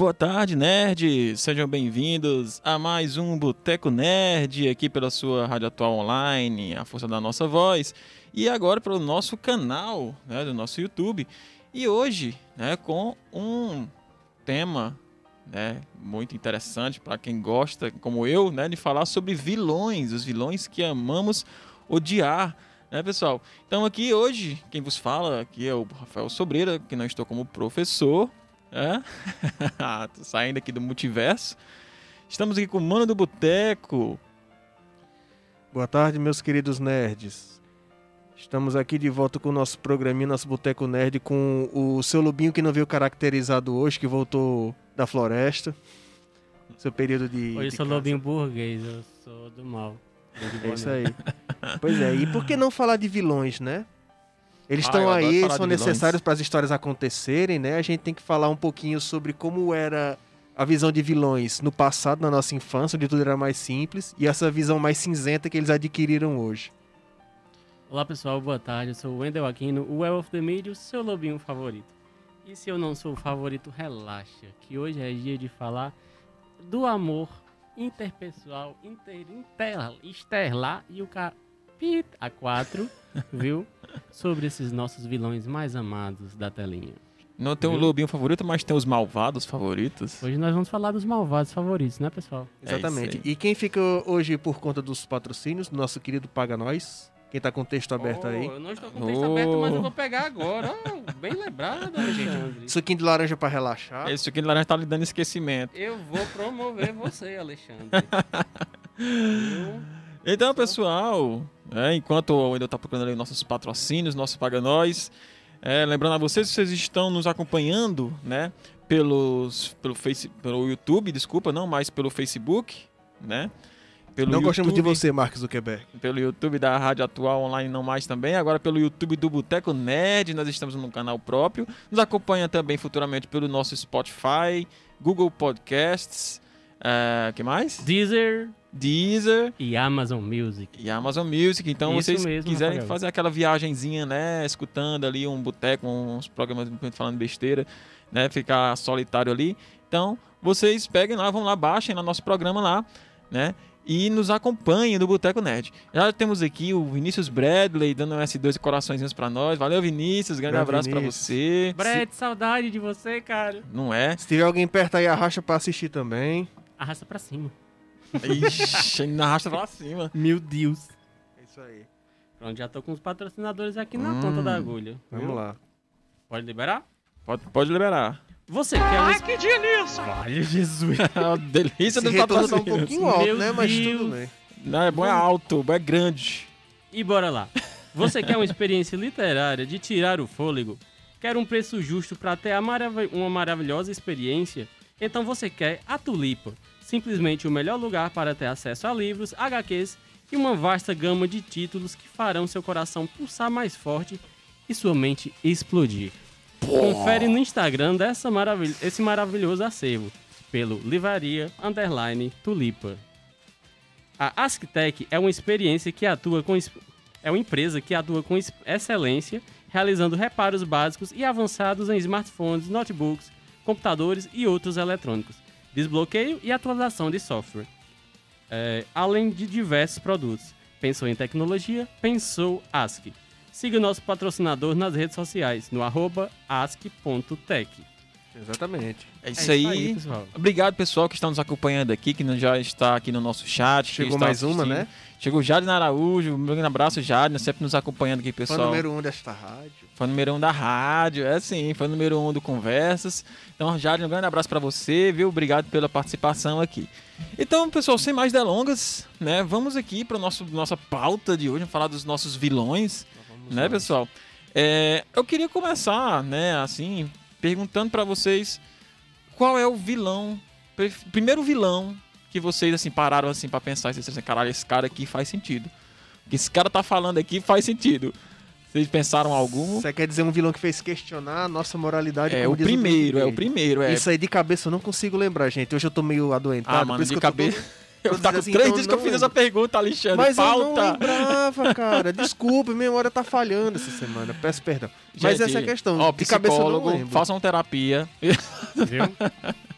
Boa tarde, nerds! Sejam bem-vindos a mais um Boteco Nerd aqui pela sua Rádio Atual Online, a força da nossa voz, e agora pelo nosso canal, né, do nosso YouTube. E hoje, né, com um tema, né, muito interessante para quem gosta, como eu, né, de falar sobre vilões, os vilões que amamos odiar, né, pessoal? Então aqui hoje, quem vos fala aqui é o Rafael Sobreira, que não estou como professor, é? Tô saindo aqui do multiverso. Estamos aqui com o Mano do Boteco. Boa tarde, meus queridos nerds. Estamos aqui de volta com o nosso programinha, nosso Boteco Nerd, com o seu Lubinho que não veio caracterizado hoje, que voltou da floresta. Seu período de. Oi, eu de sou caça. Lobinho burguês, eu sou do mal. É isso aí. pois é, e por que não falar de vilões, né? Eles Ah, estão adoro aí, são necessários para as histórias acontecerem, né? A gente tem que falar um pouquinho sobre como era a visão de vilões no passado, na nossa infância, onde tudo era mais simples, e essa visão mais cinzenta que eles adquiriram hoje. Olá pessoal, boa tarde. Eu sou o Wendel Aquino, o Well of the Media, o seu lobinho favorito. E se eu não sou o favorito, relaxa, que hoje é dia de falar do amor interpessoal, inter, inter, exterlar e o a 4, viu? Sobre esses nossos vilões mais amados da telinha. Não tem o Viu? Lobinho favorito, mas tem os malvados favoritos. Hoje nós vamos falar dos malvados favoritos, né, pessoal? É Exatamente. aí. e quem fica hoje por conta dos patrocínios, nosso querido Paga Nós. Quem tá com o texto aberto aí. Oh, Eu não estou com o texto Oh. aberto, mas eu vou pegar agora. bem lembrado, Alexandre. Suquinho de laranja para relaxar. Esse aqui de laranja tá lhe dando esquecimento. Eu vou promover você, Alexandre. Então, pessoal, é, enquanto o Wendel tá procurando ali nossos patrocínios, nosso Paga Nós, é, lembrando a vocês que vocês estão nos acompanhando, né, pelos, pelo, face, pelo YouTube, desculpa, não, mas pelo Facebook, né, pelo Não gostamos de YouTube. você, Mark Zuckerberg. pelo YouTube da Rádio Atual Online não mais também, agora pelo YouTube do Boteco Nerd, nós estamos no canal próprio. Nos acompanha também futuramente pelo nosso Spotify, Google Podcasts, eh, que mais? Deezer Deezer e Amazon Music. e Amazon Music. Então, Isso vocês mesmo, quiserem Rafael. fazer aquela viagenzinha, né, escutando ali um boteco, uns programas falando besteira, né, ficar solitário ali. Então, vocês peguem lá, vão lá, baixem lá nosso programa lá, né? E nos acompanhem do Boteco Nerd. Já temos aqui o Vinícius Bradley dando um S2 e coraçõezinhos pra nós. Valeu, Vinícius. Grande Valeu, abraço pra Vinícius. você. Brett, saudade de você, cara. Não é? Se tiver alguém perto aí, arrasta pra assistir também. Arrasta pra cima. Ixi, ainda arrasta pra cima. Meu Deus. É isso aí. Pronto, já tô com os patrocinadores aqui na Hum. ponta da agulha. Vamos viu? lá. Pode liberar? Pode, pode liberar. Você quer Ai, que delícia! Ai, Jesus. A delícia do tá um patrocínio. pouquinho alto, Meu né? Mas Deus. tudo bem. Não, é bom, é alto, é grande. E bora lá. Você quer uma experiência literária de tirar o fôlego? Quer um preço justo para ter a marav- uma maravilhosa experiência? Então você quer a Tulipa. Simplesmente o melhor lugar para ter acesso a livros, HQs e uma vasta gama de títulos que farão seu coração pulsar mais forte e sua mente explodir. Confere no Instagram dessa maravil- esse maravilhoso acervo pelo Livraria Underline Tulipa. A Asktec é uma experiência que atua com é uma empresa que atua com excelência, realizando reparos básicos e avançados em smartphones, notebooks, computadores e outros eletrônicos, desbloqueio e atualização de software, É, além de diversos produtos. Pensou em tecnologia? Pensou Ask. Siga nosso patrocinador nas redes sociais, no arroba ask.tech. Exatamente. É isso, aí. pessoal. Obrigado, pessoal, que está nos acompanhando aqui, que já está aqui no nosso chat. Chegou mais uma, né? Chegou o Jadne Araújo. Um grande abraço, Jadne, sempre nos acompanhando aqui, Fã pessoal. número um desta rádio. Foi o número um da rádio, é sim, foi o número um do Conversas. Então, Jadne, um grande abraço para você, viu? Obrigado pela participação aqui. Então, pessoal, sem mais delongas, né? Vamos aqui para nosso nossa pauta de hoje, vamos falar dos nossos vilões, né, pessoal? É, eu queria começar, né, assim, perguntando para vocês qual é o vilão, primeiro vilão que vocês assim pararam assim para pensar, vocês assim, caralho, esse cara aqui faz sentido. O que esse cara tá falando aqui faz sentido. Vocês pensaram algum? Você quer dizer um vilão que fez questionar a nossa moralidade? É o diz primeiro, é o primeiro, é. Isso aí de cabeça eu não consigo lembrar, gente. Hoje eu tô meio adoentado. Ah, por mano, isso de cabeça. todo- Eu Tô tá com assim, três então dias que eu fiz essa lembro. pergunta, Alexandre. Mas eu não Pauta. lembrava, cara. Desculpa, minha memória tá falhando essa semana. Peço perdão. Mas Gente, essa é a questão. Ó, de cabeça eu não lembro. façam terapia. Viu?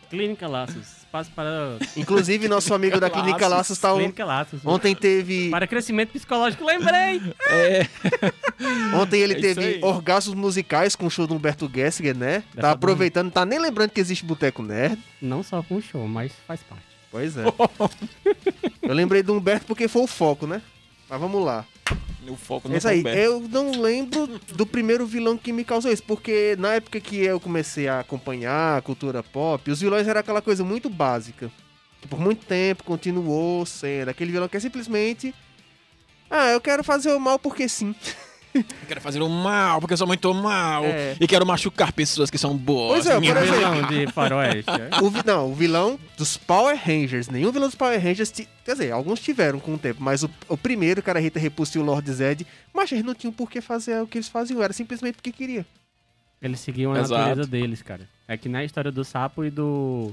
Clínica Laços. Espaço para. Inclusive, nosso amigo da Clínica Laços tá on- Clínica Laços. Ontem teve. Para crescimento psicológico, lembrei! É, Ontem ele É teve orgasmos musicais com o show do Humberto Gessinger, né? Dessa Tá aproveitando, tá nem lembrando que existe Boteco Nerd. Não só com o show, mas faz parte. Pois é. Eu lembrei do Humberto porque foi o foco, né? Mas vamos lá. o foco É não isso tá aí. aberto. Eu não lembro do primeiro vilão que me causou isso, porque na época que eu comecei a acompanhar a cultura pop, os vilões eram aquela coisa muito básica. Que por muito tempo continuou sendo aquele vilão que é simplesmente. Ah, eu quero fazer o mal porque sim. Eu quero fazer o mal, porque eu sou muito mal. É. E quero machucar pessoas que são boas. Pois é, por exemplo, Vilão de faroeste. é? O, vi- não, o vilão dos Power Rangers. Nenhum vilão dos Power Rangers. ti- Quer dizer, alguns tiveram com o tempo, mas o, o primeiro, o cara Rita Repulsa e o Lord Zed, mas eles não tinham por que fazer o que eles faziam, era simplesmente porque queria. Eles seguiam a Exato. natureza deles, cara. É que na história do sapo e do,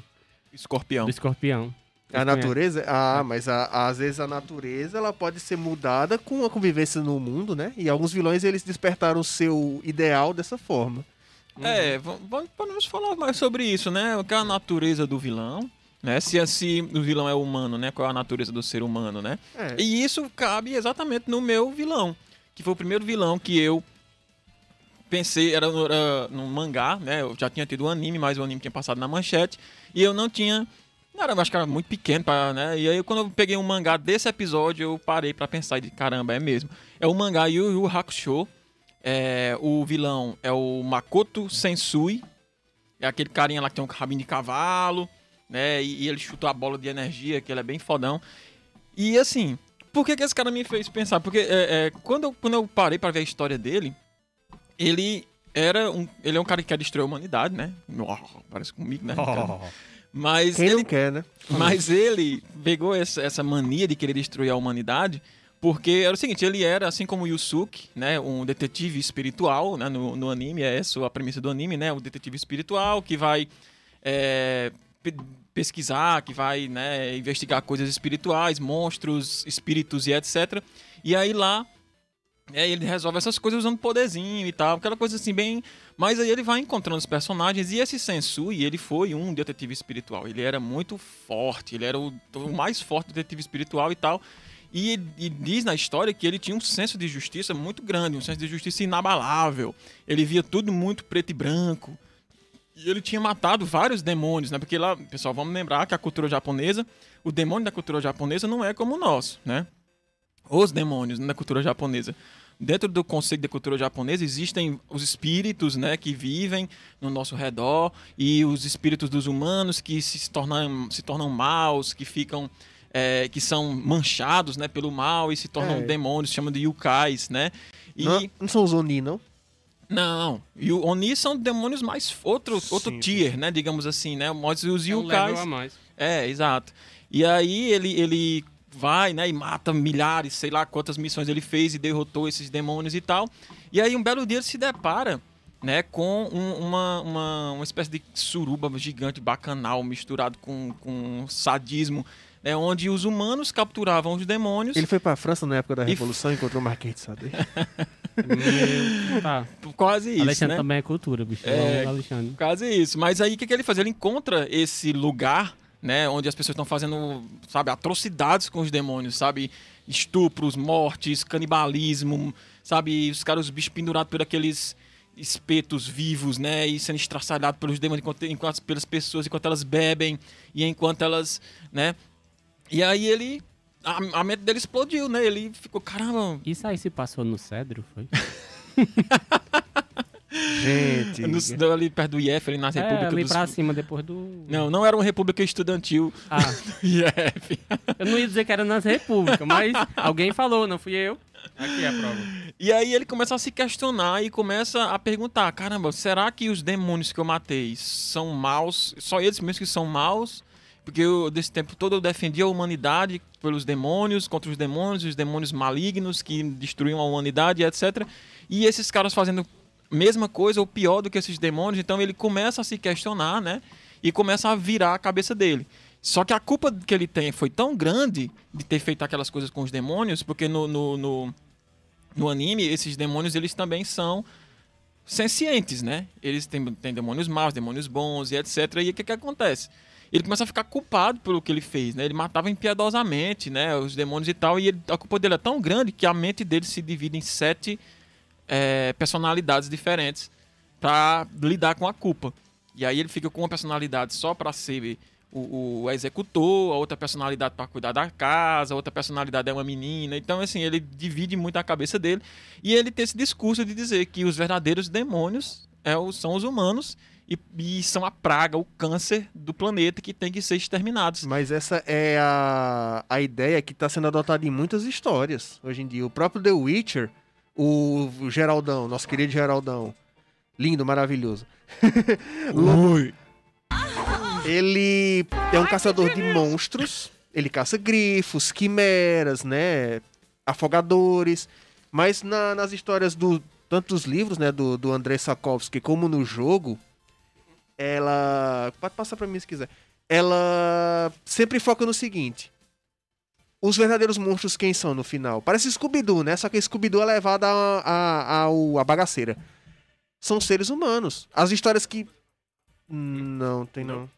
Escorpião. do escorpião. A natureza, ah, mas a- às vezes a natureza ela pode ser mudada com a convivência no mundo, né? E alguns vilões eles despertaram o seu ideal dessa forma. É, v- v- podemos falar mais sobre isso, né? O que é a natureza do vilão, né? Se, se o vilão é humano, né? Qual é a natureza do ser humano, né? É. E isso cabe exatamente no meu vilão, que foi o primeiro vilão que eu pensei, era, era num mangá, né? Eu já tinha tido o anime, mas o anime tinha passado na manchete, e eu não tinha... Era, eu acho que era muito pequeno, pra, né? E aí, quando eu peguei um mangá desse episódio, eu parei pra pensar e disse, caramba, é mesmo. É o mangá Yu Yu Hakusho. É, o vilão é o Makoto Sensui. É aquele carinha lá que tem um rabinho de cavalo, né? E, e ele chuta a bola de energia, que ele é bem fodão. E assim, por que, que esse cara me fez pensar? Porque é, é, quando, eu, quando eu parei pra ver a história dele, ele era um. Ele é um cara que quer destruir a humanidade, né? Oh, parece comigo, né? Mas Quem ele, não quer, né? mas ele pegou essa, essa mania de querer destruir a humanidade, porque era o seguinte, ele era, assim como Yusuke, né, um detetive espiritual, né, no, no anime, é essa a premissa do anime, né, o detetive espiritual que vai é, pe- pesquisar, que vai né, investigar coisas espirituais, monstros, espíritos e etc. E aí lá é, ele resolve essas coisas usando poderzinho e tal, aquela coisa assim bem. Mas aí ele vai encontrando os personagens e esse Sensui, ele foi um detetive espiritual. Ele era muito forte, ele era o, o mais forte detetive espiritual e tal. E, e diz na história que ele tinha um senso de justiça muito grande, um senso de justiça inabalável. Ele via tudo muito preto e branco. E ele tinha matado vários demônios, né? Porque lá, pessoal, vamos lembrar que a cultura japonesa, o demônio da cultura japonesa não é como o nosso, né? Os demônios da cultura japonesa. Dentro do conceito da cultura japonesa existem os espíritos, né, que vivem no nosso redor e os espíritos dos humanos que se tornam, se tornam maus, que ficam é, que são manchados, né, pelo mal e se tornam É. demônios, chamam de yukais, né? E Não, não são os Oni, não? não, e o Oni são demônios mais outro outro Sim. tier, né, digamos assim, né? Mas os É um level yukais a mais. é, exato. E aí ele, ele vai, né, e mata milhares, sei lá quantas missões ele fez e derrotou esses demônios e tal. E aí um belo dia ele se depara, né, com um- uma, uma, uma espécie de suruba gigante, bacanal, misturado com, com sadismo, né, onde os humanos capturavam os demônios. Ele foi pra França na época da Revolução e encontrou o Marquês de Sade. Meu- Tá. Quase isso, Alexandre né? também é cultura, bicho. É. Alexandre. Quase isso. Mas aí o que, que ele faz? Ele encontra esse lugar, né, onde as pessoas estão fazendo, sabe, atrocidades com os demônios, sabe? Estupros, mortes, canibalismo, sabe? Os caras, os bichos pendurados por aqueles espetos vivos, né? E sendo estraçalhados pelos demônios enquanto, enquanto- pelas pessoas enquanto elas bebem e enquanto elas, né? E aí ele. A, a mente dele explodiu, né? Ele ficou, caramba, Isso aí se passou no Cedro, foi? Gente. no, ali perto do IF, ali na É, República ali dos... pra cima, depois do... Não, não era uma república estudantil Ah, do IF. eu não ia dizer que era nas repúblicas, mas alguém falou, não fui eu. Aqui é a prova. E aí ele começa a se questionar e começa a perguntar: caramba, será que os demônios que eu matei são maus? Só eles mesmos que são maus? Porque eu, desse tempo todo eu defendia a humanidade pelos demônios, contra os demônios, os demônios malignos que destruíam a humanidade, etc. E esses caras fazendo mesma coisa ou pior do que esses demônios, então ele começa a se questionar, né? E começa a virar a cabeça dele. Só que a culpa que ele tem foi tão grande de ter feito aquelas coisas com os demônios, porque no, no, no, no anime, esses demônios, eles também são sencientes, né? Eles têm, têm demônios maus, demônios bons e etc. E o que que acontece? ele começa a ficar culpado pelo que ele fez, né? Ele matava impiedosamente, né? Os demônios e tal, e ele, a culpa dele é tão grande que a mente dele se divide em sete é, personalidades diferentes para lidar com a culpa. E aí ele fica com uma personalidade só para ser o, o, executor, a outra personalidade para cuidar da casa, a outra personalidade é uma menina. Então, assim, ele divide muito a cabeça dele. E ele tem esse discurso de dizer que os verdadeiros demônios é, são os humanos e, e, são a praga, o câncer do planeta que tem que ser exterminados. Mas essa é a, a ideia que está sendo adotada em muitas histórias hoje em dia. O próprio The Witcher, o Geraldão, nosso querido Geraldão, lindo, maravilhoso. Ui. Ele é um caçador de monstros. Ele caça grifos, quimeras, né? Afogadores. Mas na, nas histórias do tanto dos livros, né, do, do Andrei Sakovsky como no jogo, ela pode passar para mim se quiser. Ela sempre foca no seguinte: os verdadeiros monstros quem são no final? Parece Scooby-Doo, né? Só que Scooby-Doo é levado a, a, a, a bagaceira. São seres humanos. As histórias que. Não, tem não.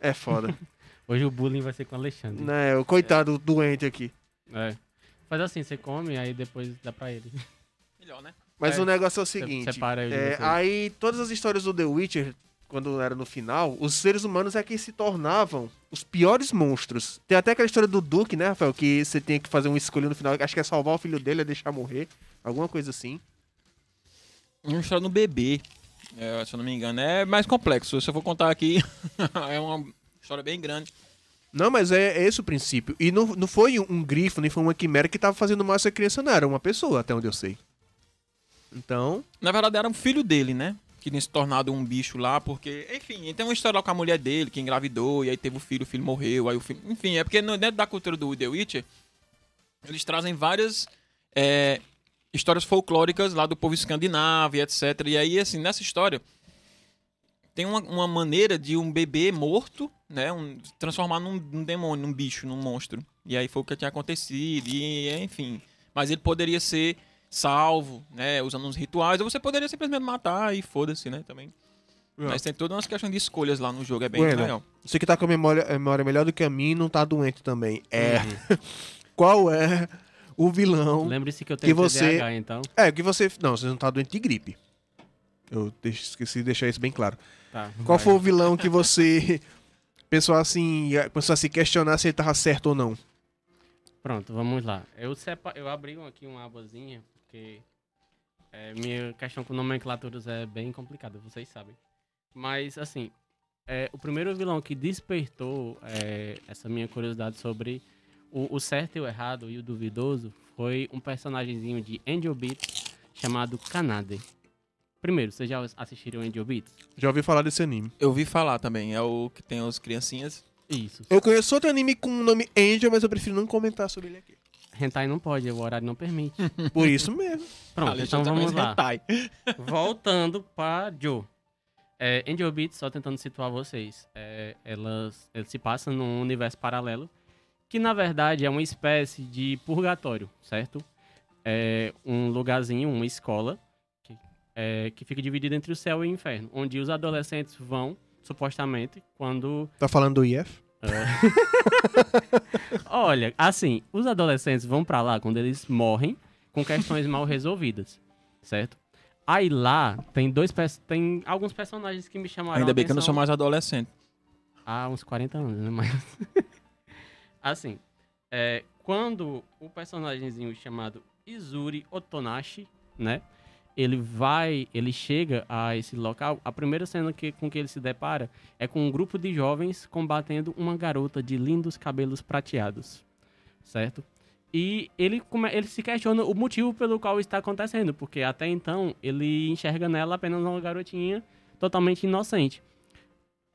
É foda. Hoje o bullying vai ser com o Alexandre. Né, o coitado doente aqui. É. Faz assim, você come, aí depois dá pra ele. Melhor, né? Mas É. o negócio é o seguinte. separa ele é, aí todas as histórias do The Witcher, quando era no final, os seres humanos é que se tornavam os piores monstros. Tem até aquela história do Duke, né, Rafael? Que você tem que fazer uma escolha no final. Acho que é salvar o filho dele, é deixar morrer. Alguma coisa assim. Uma história no bebê, é, se eu não me engano. É mais complexo. Se eu for contar aqui, é uma história bem grande. Não, mas é, é esse o princípio. E não, não foi um grifo, nem foi uma quimera que tava fazendo mal a essa criança, não. Era uma pessoa, até onde eu sei. Então. Na verdade, era um filho dele, né? Que tinha se tornado um bicho lá, porque, enfim, tem uma história lá com a mulher dele, que engravidou, e aí teve o filho, o filho morreu, aí o filho. Enfim, é porque dentro da cultura do The Witcher, eles trazem várias é, histórias folclóricas lá do povo escandinavo e etc. E aí, assim, nessa história, tem uma, uma maneira de um bebê morto, né? Um, transformar num, num demônio, num bicho, num monstro. E aí foi o que tinha acontecido, e enfim. Mas ele poderia ser salvo, né? Usando uns rituais, ou você poderia simplesmente matar e foda-se, né? Também. Mas tem todas umas questões de escolhas lá no jogo, é bem Bueno. legal. Você que tá com a memória, a memória melhor do que a minha e não tá doente também. É. Qual é o vilão? Lembre-se que eu tenho Que você- TDAH, então. É, que você. Não, você não tá doente de gripe. Eu esqueci de deixar isso bem claro. Tá, Qual vai. foi o vilão que você pensou assim, começou a se questionar se ele tava certo ou não? Pronto, vamos lá. Eu, sepa... eu abri aqui uma abazinha, porque é, minha questão com nomenclaturas é bem complicada, vocês sabem. Mas, assim, é, o primeiro vilão que despertou é, essa minha curiosidade sobre o, o certo e o errado e o duvidoso foi um personagemzinho de Angel Beats chamado Kanade. Primeiro, vocês já assistiram Angel Beats? Já ouvi falar desse anime. Eu vi falar também, é o que tem as criancinhas. Isso. Eu conheço outro anime com o nome Angel, mas eu prefiro não comentar sobre ele aqui. Hentai não pode, o horário não permite. Por isso mesmo. Pronto, Alexandre então vamos lá. hentai. Voltando para Joe. É, Angel Beats, só tentando situar vocês, é, elas, ela se passa num universo paralelo que, na verdade, é uma espécie de purgatório, certo? É um lugarzinho, uma escola, que, é, que fica dividida entre o céu e o inferno, onde os adolescentes vão, supostamente, quando Tá falando do IF? Olha, assim, os adolescentes vão pra lá quando eles morrem com questões mal resolvidas, certo? Aí lá tem dois tem alguns personagens que me chamaram Ainda bem que eu não sou mais adolescente. há uns 40 anos, né? Mas assim, é, quando o personagemzinho chamado Izuri Otonashi, né? Ele vai, ele chega a esse local. A primeira cena que, com que ele se depara é com um grupo de jovens combatendo uma garota de lindos cabelos prateados, certo? E ele, ele se questiona o motivo pelo qual está acontecendo, porque até então ele enxerga nela apenas uma garotinha totalmente inocente.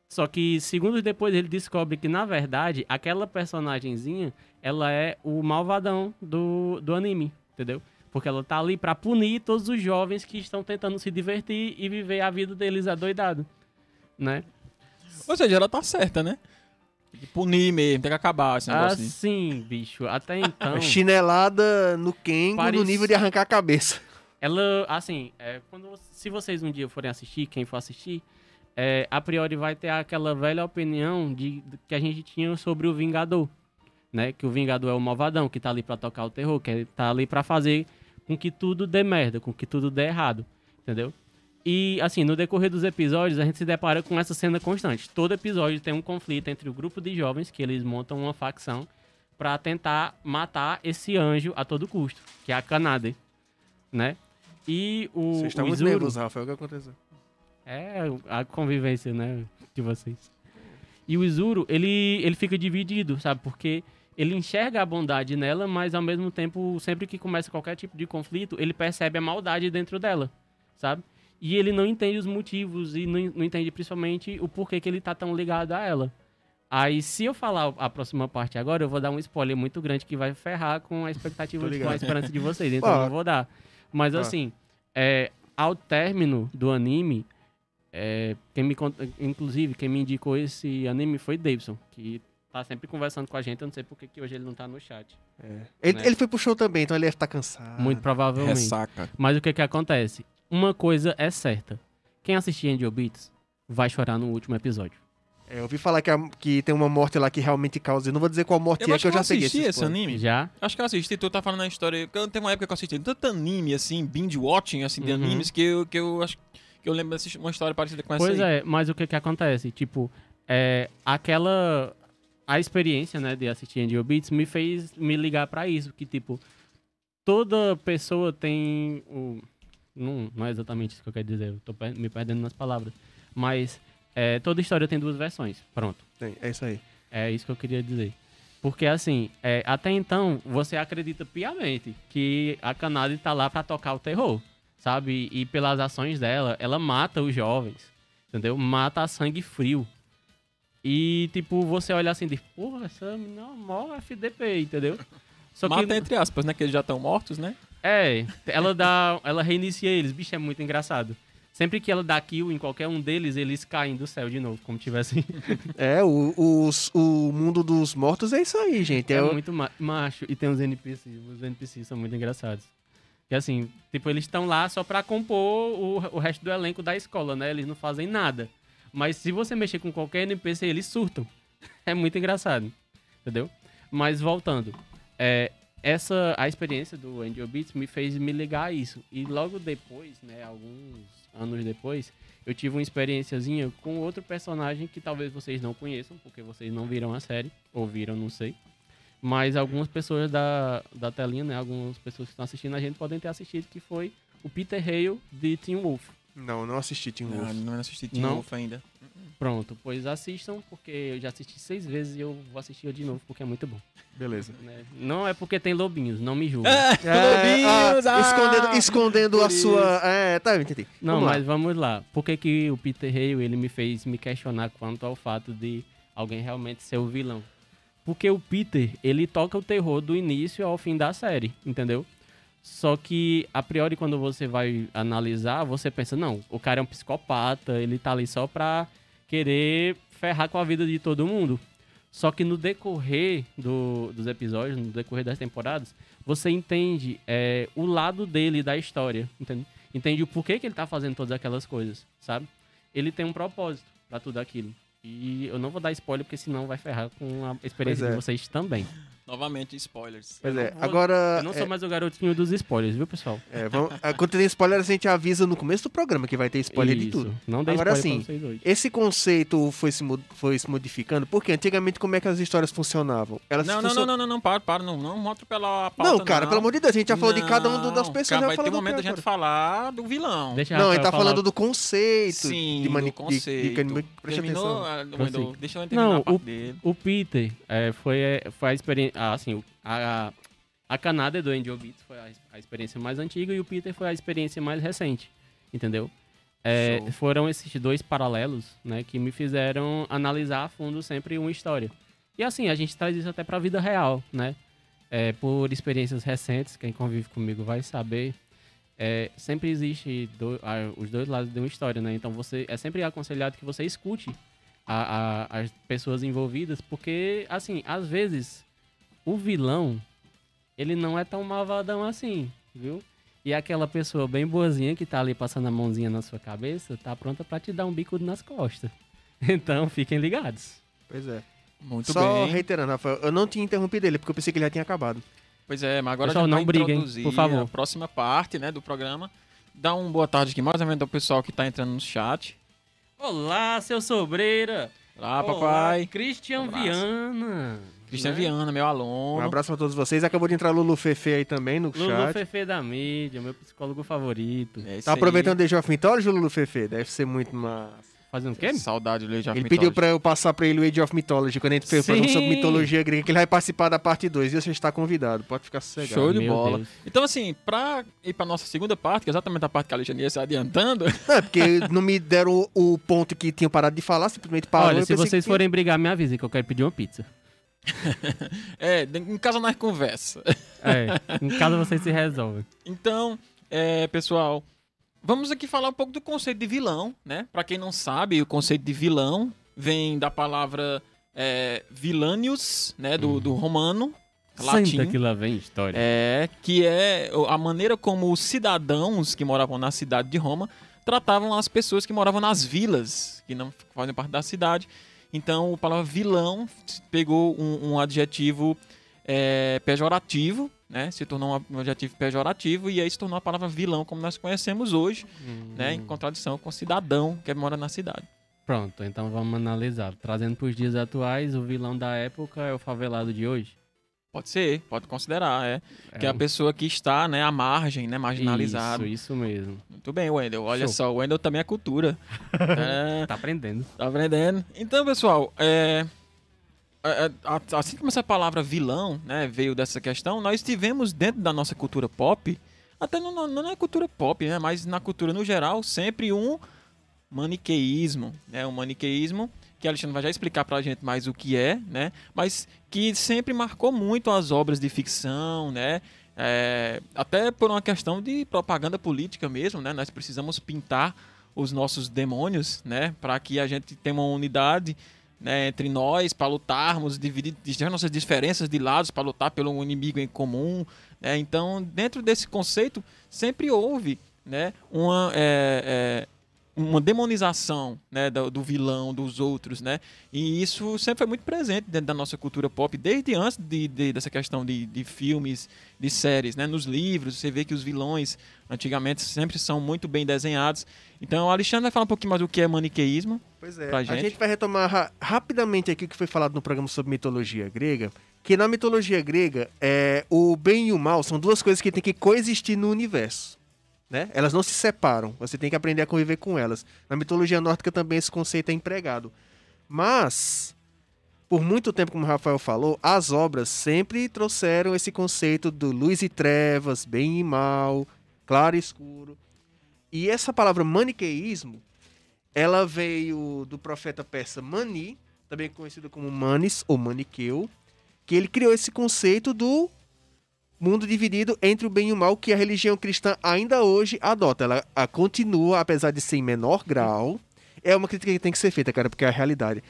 Só que segundos depois ele descobre que, na verdade, aquela personagenzinha, ela é o malvadão do, do anime, entendeu? Porque ela tá ali pra punir todos os jovens que estão tentando se divertir e viver a vida deles adoidado, né? Ou seja, ela tá certa, né? Tem que punir mesmo, tem que acabar esse negócio. aí. Assim, bicho, até então... Chinelada no Kengo Parece- no nível de arrancar a cabeça. Ela, assim, é, quando, se vocês um dia forem assistir, quem for assistir, é, a priori vai ter aquela velha opinião de, de- que a gente tinha sobre o Vingador, né? Que o Vingador é o malvadão, que tá ali pra tocar o terror, que tá ali pra fazer com que tudo dê merda, com que tudo dê errado, entendeu? E, assim, no decorrer dos episódios, a gente se depara com essa cena constante. Todo episódio tem um conflito entre o grupo de jovens, que eles montam uma facção pra tentar matar esse anjo a todo custo, que é a Kanade, né? E o, Você está o muito Izuru- nervoso, Rafael. O que aconteceu? é a convivência, né, de vocês. E o Izuru, ele, ele fica dividido, sabe? Porque ele enxerga a bondade nela, mas ao mesmo tempo, sempre que começa qualquer tipo de conflito, ele percebe a maldade dentro dela, sabe? E ele não entende os motivos e não, não entende principalmente o porquê que ele tá tão ligado a ela. Aí, se eu falar a próxima parte agora, eu vou dar um spoiler muito grande que vai ferrar com a expectativa, com a esperança de vocês. Então, eu não vou dar. Mas, Ah. assim, é, ao término do anime, é, quem me, inclusive, quem me indicou esse anime foi Davidson, que tá sempre conversando com a gente. Eu não sei por que que hoje ele não tá no chat. É. Ele, Né? ele foi pro show também, então ele deve estar cansado. Muito provavelmente. Ressaca. Mas o que que acontece? Uma coisa é certa. Quem assistir Angel Beats vai chorar no último episódio. É, eu ouvi falar que, a- que tem uma morte lá que realmente causa. Eu não vou dizer qual morte Eu é, que eu já peguei assisti esse spoiler. anime. Já? Acho que eu assisti, tu tá falando a história. eu- Teve uma época que eu assisti tanto anime, assim, binge watching, assim, de Uhum. animes, que eu, que eu acho que eu lembro de assistir uma história parecida com essa Pois aí. é, mas o que que acontece? Tipo, é, aquela... A experiência, né, de assistir Angel Beats me fez me ligar pra isso. Que, tipo, toda pessoa tem o... Não, não é exatamente isso que eu quero dizer. Eu tô me perdendo nas palavras. Mas é, toda história tem duas versões. Pronto. Tem, é isso aí. É isso que eu queria dizer. Porque, assim, é, até então, você acredita piamente que a Kanade tá lá pra tocar o terror, sabe? E pelas ações dela, ela mata os jovens, entendeu? Mata a sangue frio. E, tipo, você olha assim e diz, porra, essa menina é uma mó FDP, entendeu? Só que, Mata entre aspas, né? Que eles já estão mortos, né? é, ela dá, ela reinicia eles, bicho, é muito engraçado. Sempre que ela dá kill em qualquer um deles, eles caem do céu de novo, como tivessem É, o, os- o mundo dos mortos é isso aí, gente. É É, o- muito ma- macho. E tem os NPCs. Os NPCs são muito engraçados. Que assim, tipo, eles estão lá só pra compor o, o resto do elenco da escola, né? Eles não fazem nada. Mas se você mexer com qualquer NPC, eles surtam. É muito engraçado. Entendeu? Mas voltando. É, essa, a experiência do Angel Beats me fez me ligar a isso. E logo depois, né? Alguns anos depois, eu tive uma experiênciazinha com outro personagem que talvez vocês não conheçam, porque vocês não viram a série. Ou viram, não sei. Mas algumas pessoas da, da telinha, né? Algumas pessoas que estão assistindo a gente podem ter assistido, que foi o Peter Hale de Teen Wolf. Não, não assisti Teen Wolf. Não, não assisti Teen Não? Wolf ainda. Pronto, pois assistam, porque eu já assisti seis vezes e eu vou assistir de novo, porque é muito bom. Beleza. né? Não é porque tem lobinhos, não me julguem. É, Lobinhos, ah, ah! escondendo escondendo a sua. É, tá, eu entendi. Não, Vamos mas vamos lá. Por que, que o Peter Hale ele me fez me questionar quanto ao fato de alguém realmente ser o vilão? Porque o Peter, ele toca o terror do início ao fim da série, entendeu? Só que, a priori, quando você vai analisar, você pensa, não, o cara é um psicopata, ele tá ali só pra querer ferrar com a vida de todo mundo. Só que no decorrer do- dos episódios, no decorrer das temporadas, você entende é, o lado dele da história, entende? Entende o porquê que ele tá fazendo todas aquelas coisas, sabe? Ele tem um propósito pra tudo aquilo. E eu não vou dar spoiler, porque senão vai ferrar com a experiência é. de vocês também. Novamente, spoilers. Pois é, não vou- agora. Eu não é, sou mais o garotinho dos spoilers, viu, pessoal? é, vamos, ah, quando tem spoiler, a gente avisa no começo do programa que vai ter spoiler de Isso. tudo. Não dei Agora spoiler sim, pra vocês hoje. Esse conceito foi se, foi se modificando, porque antigamente como é que as histórias funcionavam? Elas Não, não, funcio- não, não, não, não, para, para, não, não mostra pela pauta, Não, cara, pelo amor de Deus, a gente já falou de cada um das Não, pessoas. Cara, vai ter um momento da gente falar do vilão. Deixa Não, ele tá falar falando do conceito. Sim, de, mani- do conceito. de, de, de, presta Terminou, atenção. ah, Prossiga. do- deixa eu terminar Não, a parte dele. O Peter é, foi, é, foi a experiência. Ah, assim, a, a Canada do Angel Beats foi a, a experiência mais antiga e o Peter foi a experiência mais recente. Entendeu? É, foram esses dois paralelos, né, que me fizeram analisar a fundo sempre uma história. E assim, a gente traz isso até pra vida real, né? É, por experiências recentes, quem convive comigo vai saber. é, sempre existe do- a- os dois lados de uma história, né? Então você é sempre aconselhado que você escute a- a- as pessoas envolvidas, porque, assim, às vezes o vilão ele não é tão malvadão assim, viu? E aquela pessoa bem boazinha que tá ali passando a mãozinha na sua cabeça, tá pronta pra te dar um bico nas costas. Então, fiquem ligados. Pois é. Muito Só bem. reiterando, Rafael, eu não tinha interrompido ele, porque eu pensei que ele já tinha acabado. Pois é, mas agora Pessoal, a gente não vai briguem, introduzir por favor. a próxima parte né, do programa. Dá um boa tarde aqui mais ou menos ao pessoal que tá entrando no chat. Olá, seu sobreira! Olá, Olá, papai. Christian Um. Viana! Cristian Né? Viana, meu Um aluno. abraço pra todos vocês. Acabou de entrar Lulu Fefe aí também no Lulu chat. Fefe da mídia, meu psicólogo favorito. É Tá aí. aproveitando Age of Mythology, Lulu Fefe? Deve ser muito massa. Fazendo o quê? Saudade do Age of Ele Mythology. pediu pra eu passar pra ele o Age of Mythology, quando a gente fez o sobre mitologia grega, que ele vai participar da parte 2. E você está convidado, pode ficar sossegado. Show de Meu bola. Deus. Então, assim, pra ir pra nossa segunda parte, que é exatamente a parte que a Alexandre ia se adiantando, Não, é porque não me deram o, o ponto que tinham parado de falar, simplesmente parou. Olha, se vocês que- forem brigar, me avisem que eu quero pedir uma pizza. é, em casa nós conversa. É, em casa vocês se resolvem. Então, é, pessoal, vamos aqui falar um pouco do conceito de vilão, né? Pra quem não sabe, o conceito de vilão vem da palavra é, vilanius, né? Do, do romano, latim. Senta que lá vem história. É, que é a maneira como os cidadãos que moravam na cidade de Roma tratavam as pessoas que moravam nas vilas, que não fazem parte da cidade. Então, a palavra vilão pegou um, um adjetivo é, pejorativo, né? Se tornou um adjetivo pejorativo e aí se tornou a palavra vilão como nós conhecemos hoje, Hum. né? Em contradição com cidadão que mora na cidade. Pronto, então vamos analisar. Trazendo para os dias atuais, o vilão da época é o favelado de hoje. Pode ser, pode considerar, é. Que é a um- pessoa que está, né, à margem, né, marginalizado. Isso, isso mesmo. Muito bem, Wendel. Olha Show. só, o Wendel também é cultura. é, Tá aprendendo. tá aprendendo. Então, pessoal, é, é, a- assim como essa palavra vilão, né, veio dessa questão, nós tivemos dentro da nossa cultura pop, até não, não, não é cultura pop, né, mas na cultura no geral, sempre um maniqueísmo, né, um maniqueísmo que a Alexandre vai já explicar pra gente mais o que é, né, mas que sempre marcou muito as obras de ficção, né, é, até por uma questão de propaganda política mesmo, né, nós precisamos pintar os nossos demônios, né, para que a gente tenha uma unidade né, entre nós para lutarmos, dividir deixar nossas diferenças de lados para lutar pelo inimigo em comum. né? Então, dentro desse conceito, sempre houve né, uma, é, é, uma demonização né, do, do vilão, dos outros. Né? E isso sempre foi muito presente dentro da nossa cultura pop, desde antes de, de- dessa questão de, de filmes, de séries. Né? Nos livros, você vê que os vilões, antigamente, sempre são muito bem desenhados. Então, o Alexandre vai falar um pouquinho mais do que é maniqueísmo. Pois é, pra a gente. gente vai retomar ra- rapidamente aqui o que foi falado no programa sobre mitologia grega, que na mitologia grega, é, o bem e o mal são duas coisas que têm que coexistir no universo. Né? Elas não se separam, você tem que aprender a conviver com elas. Na mitologia nórdica também esse conceito é empregado. Mas, por muito tempo, como o Rafael falou, as obras sempre trouxeram esse conceito do luz e trevas, bem e mal, claro e escuro. E essa palavra maniqueísmo ela veio do profeta persa Mani, também conhecido como Manis ou Maniqueu, que ele criou esse conceito do mundo dividido entre o bem e o mal que a religião cristã ainda hoje adota. Ela a, continua, apesar de ser em menor grau. É uma crítica que tem que ser feita, cara, porque é a realidade.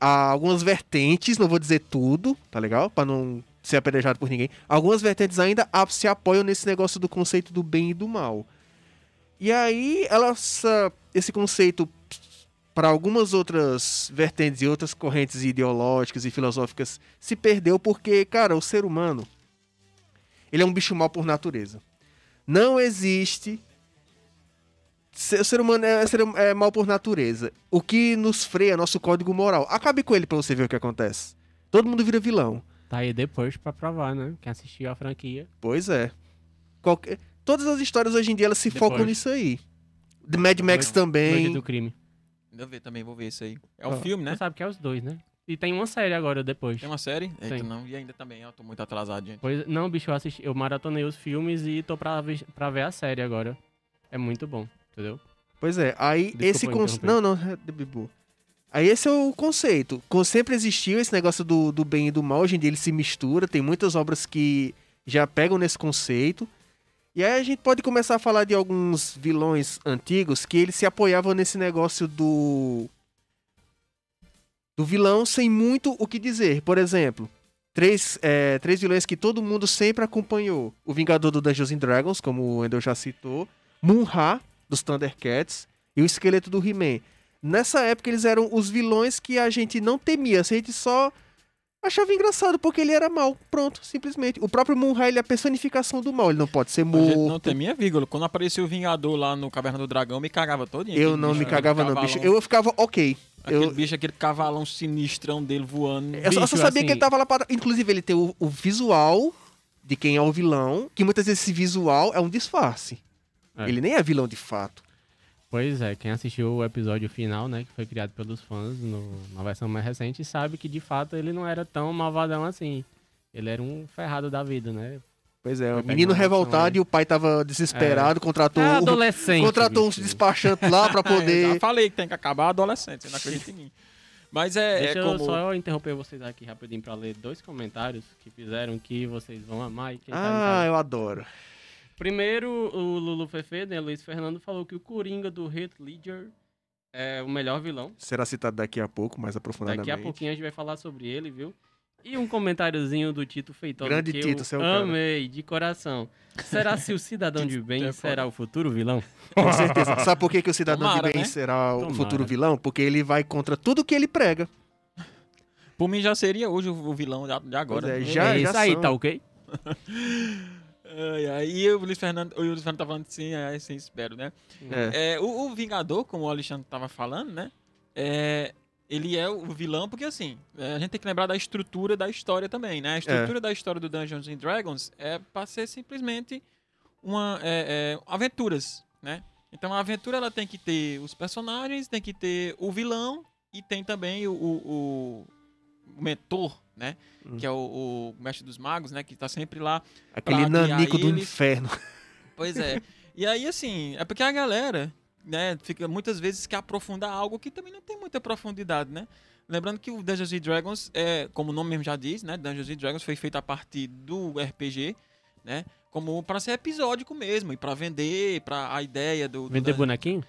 Há algumas vertentes, não vou dizer tudo, tá legal? Pra não ser apedrejado por ninguém. Algumas vertentes ainda se apoiam nesse negócio do conceito do bem e do mal. E aí, ela, essa- esse conceito para algumas outras vertentes e outras correntes ideológicas e filosóficas se perdeu porque, cara, o ser humano ele é um bicho mau por natureza. Não existe o ser humano é, ser- é mal por natureza. O que nos freia é nosso código moral. Acabe com ele pra você ver o que acontece. Todo mundo vira vilão. Tá aí depois pra provar, né? Quem assistiu a franquia. Pois é. Qualquer- Todas as histórias hoje em dia elas se Depois. focam nisso aí. The Mad Max Noite também. do crime. Ainda ver também, vou ver isso aí. É um Ah. filme, né? Você sabe que é os dois, né? E tem uma série agora depois. Tem uma série? Eita, Tem. não. E ainda também, eu tô muito atrasado, gente. Pois, não, bicho, eu, assisti, eu maratonei os filmes e tô pra, ver- pra ver a série agora. É muito bom, entendeu? Pois é, aí Desculpa esse conceito. Não, não, é de Bibu. Aí esse é o conceito. Sempre existiu esse negócio do, do bem e do mal. Hoje em dia ele se mistura. Tem muitas obras que já pegam nesse conceito. E aí a gente pode começar a falar de alguns vilões antigos que eles se apoiavam nesse negócio do. Do vilão sem muito o que dizer. Por exemplo, três, é, três vilões que todo mundo sempre acompanhou. O Vingador do Dungeons and Dragons, como o Wendel já citou. Moon-Ra, dos Thundercats. E o Esqueleto do He-Man. Nessa época eles eram os vilões que a gente não temia. A gente só achava engraçado, porque ele era mal. Pronto, simplesmente. O próprio Moon-Ra, ele é a personificação do mal. Ele não pode ser gente não morto. temia vírgula. Quando apareceu o Vingador lá no Caverna do Dragão, me cagava todinho. Eu não bicho, me cagava não, bicho. Eu ficava ok. Aquele Eu, bicho, aquele cavalão sinistrão dele voando. eu só- eu só Bicho, sabia que assim- ele tava lá para... Inclusive, ele tem o, o visual de quem é o vilão, que muitas vezes esse visual é um disfarce. É. Ele nem é vilão de fato. Pois é, quem assistiu o episódio final, né, que foi criado pelos fãs no- na versão mais recente, sabe que de fato ele não era tão malvadão assim. Ele era um ferrado da vida, né? Pois é, o menino revoltado ação, e o pai tava desesperado, contratou, É o- adolescente. contratou uns bicho. despachantes lá pra É, já poder... falei que tem que acabar a adolescente, você não acredita em mim. Mas é, Deixa é eu como... só interromper vocês aqui rapidinho pra ler dois comentários que fizeram que vocês vão amar e quem tá Ah, casa. eu adoro. Primeiro, o Lulu Fefe, né, Luiz Fernando, falou que o Coringa do Heath Ledger é o melhor vilão. Será citado daqui a pouco, mais aprofundadamente. Daqui a pouquinho a gente vai falar sobre ele, viu? E um comentáriozinho do Tito Feitosa Grande que Tito, eu seu cara. amei, de coração. Será se o cidadão de bem É será o futuro vilão? Com certeza. Sabe por que, que o cidadão Tomara, de bem né? será o Tomara. futuro vilão? Porque ele vai contra tudo que ele prega. Por mim já seria hoje o vilão de agora. Pois é, né? Já- é já isso aí, são. tá ok? Ai, ai, E o Luiz Fernando, o Luiz Fernando tá falando assim, é, assim, espero, né? É. É, o, o Vingador, como o Alexandre tava falando, né? É, ele é o vilão porque, assim, é, a gente tem que lembrar da estrutura da história também, né? A estrutura da história do Dungeons and Dragons é pra ser simplesmente uma... é, é, aventuras, né? Então a aventura ela tem que ter os personagens, tem que ter o vilão e tem também o, o, o mentor, né? Hum. Que é o, o mestre dos magos, né? Que tá sempre lá Aquele nanico do inferno. Pois é. e aí, assim, é porque a galera, né, fica muitas vezes quer aprofundar algo que também não tem muita profundidade, né? Lembrando que o Dungeons and Dragons, é, como o nome mesmo já diz, né? Dungeons and Dragons foi feito a partir do RPG, né? Como para ser episódico mesmo, e para vender, para a ideia do. do Vender Dungeons- bonequinho?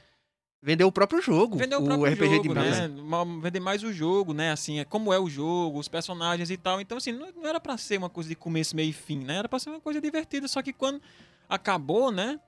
Vendeu o próprio jogo. Vender o o próprio RPG jogo, de mesa. né? Vender mais o jogo, né? Assim, é como é o jogo, os personagens e tal. Então, assim, não, não era pra ser uma coisa de começo, meio e fim, né? Era pra ser uma coisa divertida. Só que quando acabou, né?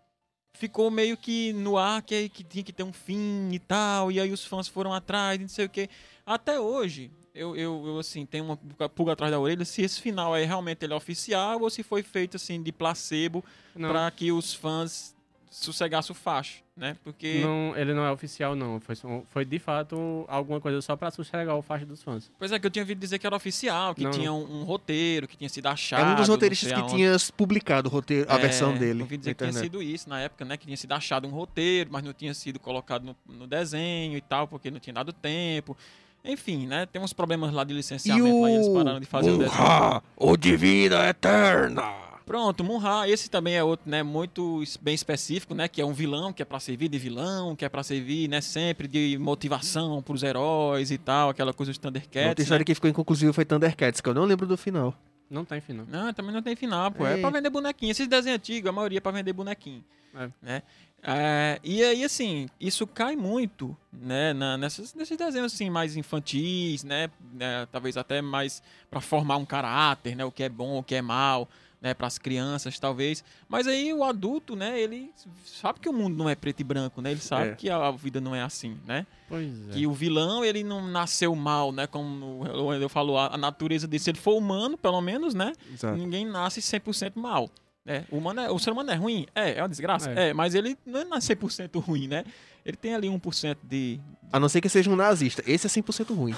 Ficou meio que no ar que, que tinha que ter um fim e tal. E aí os fãs foram atrás, não sei o quê. Até hoje, eu, eu, eu, assim, tenho uma pulga- atrás da orelha se esse final é realmente ele é oficial ou se foi feito, assim, de placebo Não, pra que os fãs sossegassem o facho, né? Porque... não, ele não é oficial, não. Foi, foi de fato alguma coisa só pra sossegar o faixa dos fãs. Pois é, que eu tinha ouvido dizer que era oficial, que Não, tinha um, um roteiro, que tinha sido achado. É um dos roteiristas que tinha publicado o roteiro, a É, versão dele. Ouvi na dizer que tinha sido isso na época, né? Que tinha sido achado um roteiro, mas não tinha sido colocado no, no desenho e tal, porque não tinha dado tempo. Enfim, né? Tem uns problemas lá de E licenciamento, lá, eles pararam de fazer o desenho. O de vida eterna. Pronto, Munra, esse também é outro, né, muito bem específico, né, que é um vilão, que é pra servir de vilão, que é pra servir, né, sempre de motivação pros heróis e tal, aquela coisa Outra Thundercats, história né? que ficou inconclusiva foi Thundercats, que eu não lembro do final. Não tem final. Não, também não tem final, pô. É Ei. pra vender bonequinho. Esses desenhos antigos, a maioria é pra vender bonequinho. É. Né? É, e aí, assim, isso cai muito, né? na- nessas, nesses desenhos, assim, mais infantis, né? né, Talvez até mais pra formar um caráter, né? O que é bom, o que é mal, né? Pras crianças, talvez. Mas aí o adulto, né? Ele sabe que o mundo não é preto e branco, né? Ele sabe É. que a vida não é assim, né? Pois é. Que o vilão, ele não nasceu mal, né? Como o- eu falo, a natureza dele, se ele for humano, pelo menos, né? Exato. Ninguém nasce 100% mal. É, o, humano é, o ser humano é ruim? É, é uma desgraça? É. É, mas ele não é nasce 100% ruim, né? Ele tem ali 1% de... A não ser que seja um nazista. Esse é 100% ruim.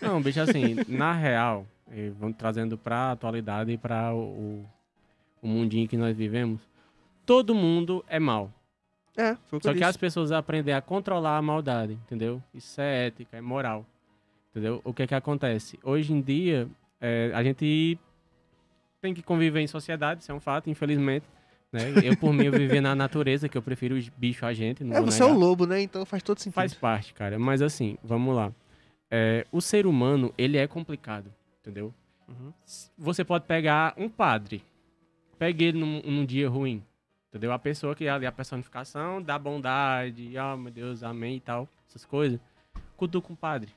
Não, bicho, assim, na real, e vamos trazendo pra atualidade e pra o, o, mundinho que nós vivemos, todo mundo é mal. É, foi Só que disse. as pessoas aprendem a controlar a maldade, entendeu? Isso é ética, é moral. Entendeu? O que é que acontece? Hoje em dia, é, a gente tem que conviver em sociedade, isso é um fato, infelizmente. Né? Eu, por mim, eu vivia na natureza, que eu prefiro os bichos a gente. Não É, você é o negar. lobo, né? Então faz todo sentido. Faz parte, cara. Mas assim, vamos lá. É, o ser humano, ele é complicado, entendeu? Uhum. Você pode pegar um padre, pegue ele num, num dia ruim, entendeu? A pessoa que é ali a personificação da bondade, ah, meu Deus, amém e tal, essas coisas. Cutuca um padre,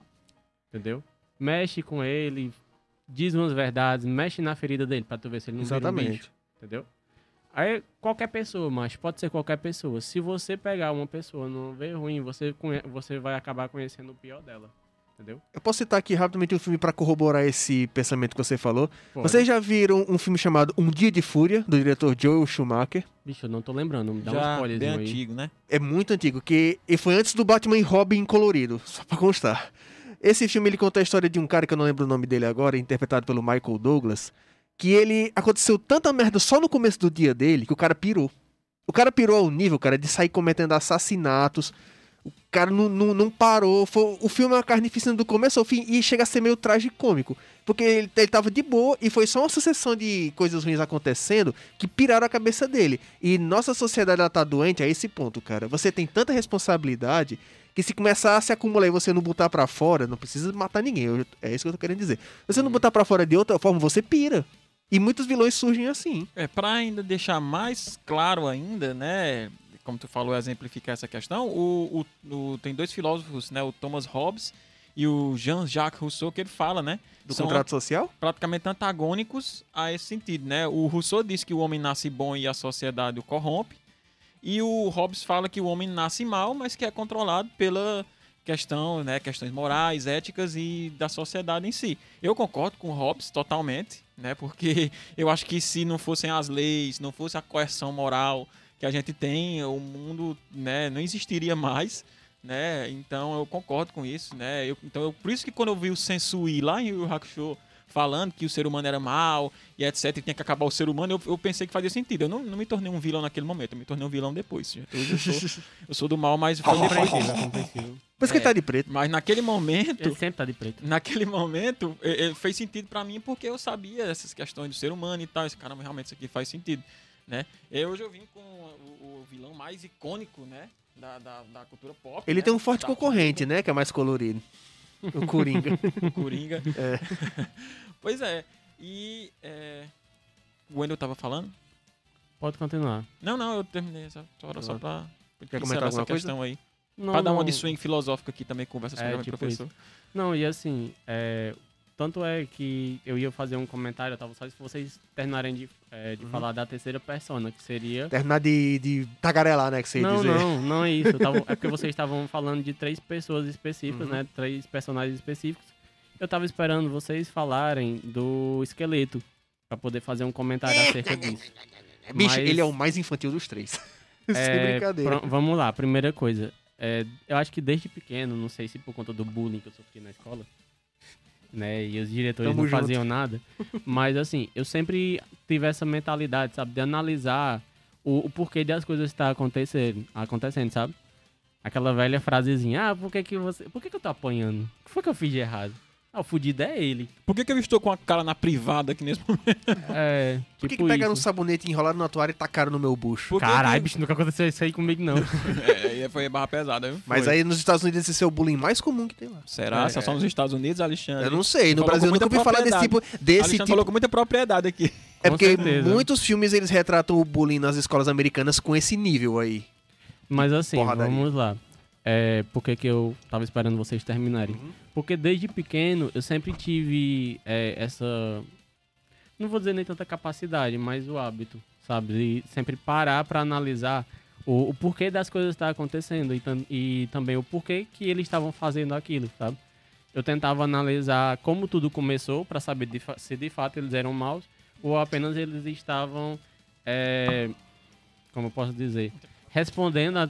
entendeu? Mexe com ele, diz umas verdades, mexe na ferida dele pra tu ver se ele não vira um Exatamente. bicho, entendeu? Aí, qualquer pessoa, mas pode ser qualquer pessoa. Se você pegar uma pessoa não vê ruim, você, você vai acabar conhecendo o pior dela, entendeu? Eu posso citar aqui rapidamente um filme pra corroborar esse pensamento que você falou. Pode. Vocês já viram um filme chamado Um Dia de Fúria, do diretor Joel Schumacher? Bicho, eu não tô lembrando, me dá um Já spoilerzinho bem aí. antigo, né? É muito antigo, que e foi antes do Batman e Robin colorido, só pra constar. Esse filme ele conta a história de um cara que eu não lembro o nome dele agora, interpretado pelo Michael Douglas, que ele aconteceu tanta merda só no começo do dia dele que o cara pirou. O cara pirou ao nível, cara, de sair cometendo assassinatos. O cara não, não, não parou. Foi, o filme é uma carnificina do começo ao fim e chega a ser meio tragicômico. Porque ele, ele tava de boa e foi só uma sucessão de coisas ruins acontecendo que piraram a cabeça dele. E nossa sociedade ela tá doente a esse ponto, cara. Você tem tanta responsabilidade que se começar a se acumular e você não botar pra fora, não precisa matar ninguém. eu- é isso que eu tô querendo dizer. Se você não botar pra fora de outra forma, você pira. E muitos vilões surgem assim. É, pra ainda deixar mais claro ainda, né? Como tu falou, exemplificar essa questão, o, o- o- tem dois filósofos, né? O Thomas Hobbes e o Jean-Jacques Rousseau, que ele fala, né? Do São contrato social? praticamente antagônicos a esse sentido, né? O Rousseau diz que o homem nasce bom e a sociedade o corrompe. E o Hobbes fala que o homem nasce mal, mas que é controlado pela questão, né, questões morais, éticas e da sociedade em si. Eu concordo com o Hobbes totalmente, né? Porque eu acho que se não fossem as leis, não fosse a coerção moral que a gente tem, o mundo, né, não existiria mais, né? Então eu concordo com isso, né? Eu, então eu, por isso que quando eu vi o Sensui lá em Yu Hakusho falando que o ser humano era mal e etc, e tinha que acabar o ser humano, eu, eu pensei que fazia sentido. Eu não, não me tornei um vilão naquele momento, eu me tornei um vilão depois. Hoje eu sou, eu sou do mal, mas foi compreensível. Por isso que É. ele tá de preto. Mas naquele momento, Ele sempre tá de preto. naquele momento, eh, fez sentido pra mim porque eu sabia essas questões do ser humano e tal. Esse cara realmente isso aqui faz sentido, né? E hoje eu vim com o, o vilão mais icônico, né? Da, da, da cultura pop. Ele né? tem um forte Da- concorrente, né? Que é mais colorido. O Coringa. o Coringa. É. pois é. E é, o Wendel tava falando? Pode continuar. Não, não, eu terminei essa hora só pra Quer comentar essa alguma coisa? questão aí. Não, pra dar uma de swing filosófica aqui também, conversa sobre É, o tipo professor. Não, e assim, é, tanto é que eu ia fazer um comentário, eu tava só se vocês terminarem de, é, de Uhum. falar da terceira persona, que seria. Terminar de, de tagarelar, né? Que você ia Não, dizer. não, não é isso. tava- é porque vocês estavam falando de três pessoas específicas, Uhum. né? Três personagens específicos. Eu tava esperando vocês falarem do esqueleto, pra poder fazer um comentário acerca disso. Bicho, Mas- ele é o mais infantil dos três. Sem É, brincadeira. vamos lá, primeira coisa. É, eu acho que desde pequeno, não sei se por conta do bullying que eu sofri na escola, né? E os diretores Tamo não junto. faziam nada. Mas assim, eu sempre tive essa mentalidade, sabe? De analisar o, o porquê das coisas estar acontecendo, acontecendo, sabe? Aquela velha frasezinha, ah, por que que você... Por que que eu tô apanhando? O que foi que eu fiz de errado? Ah, o fudido é ele. Por que, que eu estou com a cara na privada aqui nesse momento? É, Por que, tipo que pegaram um sabonete enrolado na toalha e tacaram no meu bucho? Caralho, que- bicho, nunca aconteceu isso aí comigo, não. É, aí foi barra pesada, viu? Mas Foi. aí nos Estados Unidos esse é o bullying mais comum que tem lá. Será? É, Se é só nos Estados Unidos, Alexandre? Eu não sei, no Brasil eu nunca ouvi falar desse tipo. Desse Alexandre tipo falou com muita propriedade aqui. é Com porque certeza. muitos filmes eles retratam o bullying nas escolas americanas com esse nível aí. Mas assim, Porradaria. vamos lá. É, por que, eu tava esperando vocês terminarem? Uhum. Porque desde pequeno eu sempre tive é, essa. Não vou dizer nem tanta capacidade, mas o hábito, sabe? De sempre parar pra analisar o, o porquê das coisas estar acontecendo e, e também o porquê que eles estavam fazendo aquilo, sabe? Eu tentava analisar como tudo começou pra saber de se de fato eles eram maus ou apenas eles estavam. é, como eu posso dizer? Respondendo a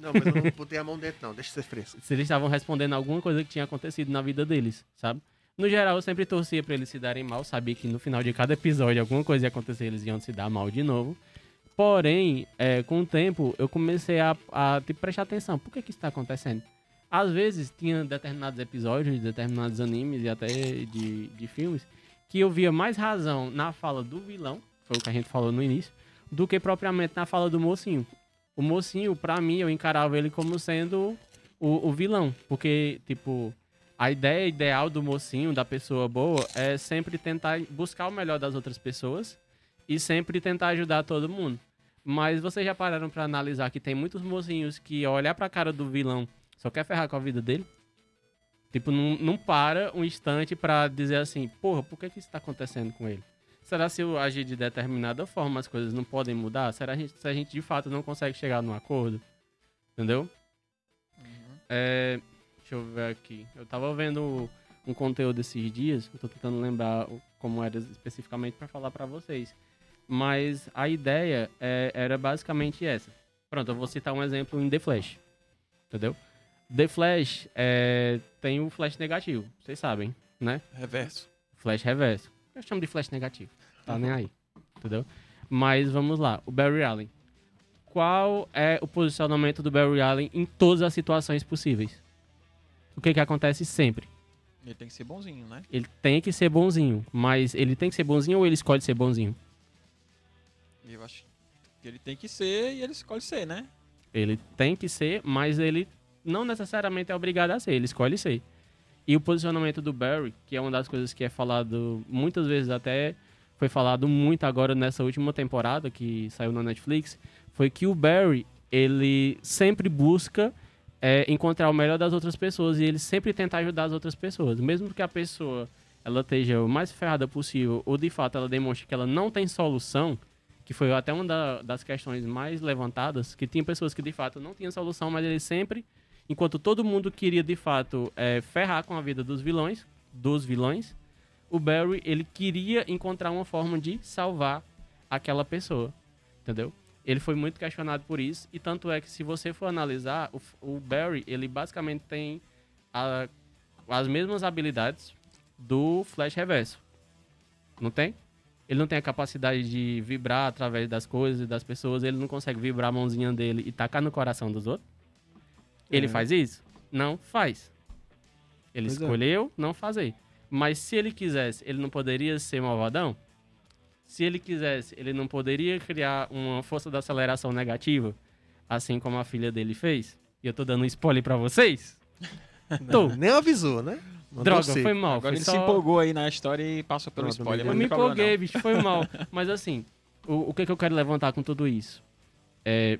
Não, mas eu não botei a mão dentro, não. Deixa ser fresco. se eles estavam respondendo alguma coisa que tinha acontecido na vida deles, sabe? No geral, eu sempre torcia pra eles se darem mal, sabia que no final de cada episódio alguma coisa ia acontecer, eles iam se dar mal de novo. Porém, é, com o tempo, eu comecei a, a tipo, prestar atenção. Por que que isso tá acontecendo? Às vezes, tinha determinados episódios, de determinados animes e até de, de filmes, que eu via mais razão na fala do vilão, foi o que a gente falou no início, do que propriamente na fala do mocinho. O mocinho, pra mim, eu encarava ele como sendo o, o vilão. Porque, tipo, a ideia ideal do mocinho, da pessoa boa, é sempre tentar buscar o melhor das outras pessoas e sempre tentar ajudar todo mundo. Mas vocês já pararam pra analisar que tem muitos mocinhos que olhar pra cara do vilão só quer ferrar com a vida dele? Tipo, não, não para um instante pra dizer assim, porra, por que, que isso tá acontecendo com ele? Será se eu agir de determinada forma as coisas não podem mudar? Será que se a gente de fato não consegue chegar num acordo? Entendeu? É, deixa eu ver aqui. Eu tava vendo um conteúdo esses dias, eu tô tentando lembrar como era especificamente pra falar pra vocês. Mas a ideia é- era basicamente essa. Pronto, eu vou citar um exemplo em The Flash. Entendeu? The Flash é, tem o Flash negativo, vocês sabem, né? Reverso. Flash reverso. Eu chamo de Flash negativo. Tá nem aí. Entendeu? Mas vamos lá. O Barry Allen. Qual é o posicionamento do Barry Allen em todas as situações possíveis? O que que acontece sempre? Ele tem que ser bonzinho, né? Ele tem que ser bonzinho, mas ele tem que ser bonzinho ou ele escolhe ser bonzinho? Eu acho que ele tem que ser e ele escolhe ser, né? Ele tem que ser, mas ele não necessariamente é obrigado a ser, ele escolhe ser. E o posicionamento do Barry, que é uma das coisas que é falado muitas vezes, até foi falado muito agora nessa última temporada que saiu na Netflix, foi que o Barry, ele sempre busca é, encontrar o melhor das outras pessoas e ele sempre tenta ajudar as outras pessoas. Mesmo que a pessoa ela esteja o mais ferrada possível ou de fato ela demonstre que ela não tem solução, que foi até uma da- das questões mais levantadas, que tinha pessoas que de fato não tinham solução, mas ele sempre, enquanto todo mundo queria de fato é, ferrar com a vida dos vilões, dos vilões, o Barry ele queria encontrar uma forma de salvar aquela pessoa, entendeu? Ele foi muito questionado por isso e tanto é que se você for analisar o, o Barry ele basicamente tem a- as mesmas habilidades do Flash Reverso, não tem? Ele não tem a capacidade de vibrar através das coisas e das pessoas. Ele não consegue vibrar a mãozinha dele e tacar no coração dos outros. Ele É. faz isso? Não faz. Ele Pois é. escolheu não fazer. Mas se ele quisesse, ele não poderia ser malvadão? Se ele quisesse, ele não poderia criar uma força da aceleração negativa, assim como a filha dele fez? E eu tô dando um spoiler pra vocês? Tô. Nem avisou, né? Mandou Droga, ser. foi mal. Agora foi ele só... se empolgou aí na história e passou pelo Pronto, spoiler. eu me não problema, empolguei, não. bicho, foi mal. Mas assim, o, o que, que eu quero levantar com tudo isso? É,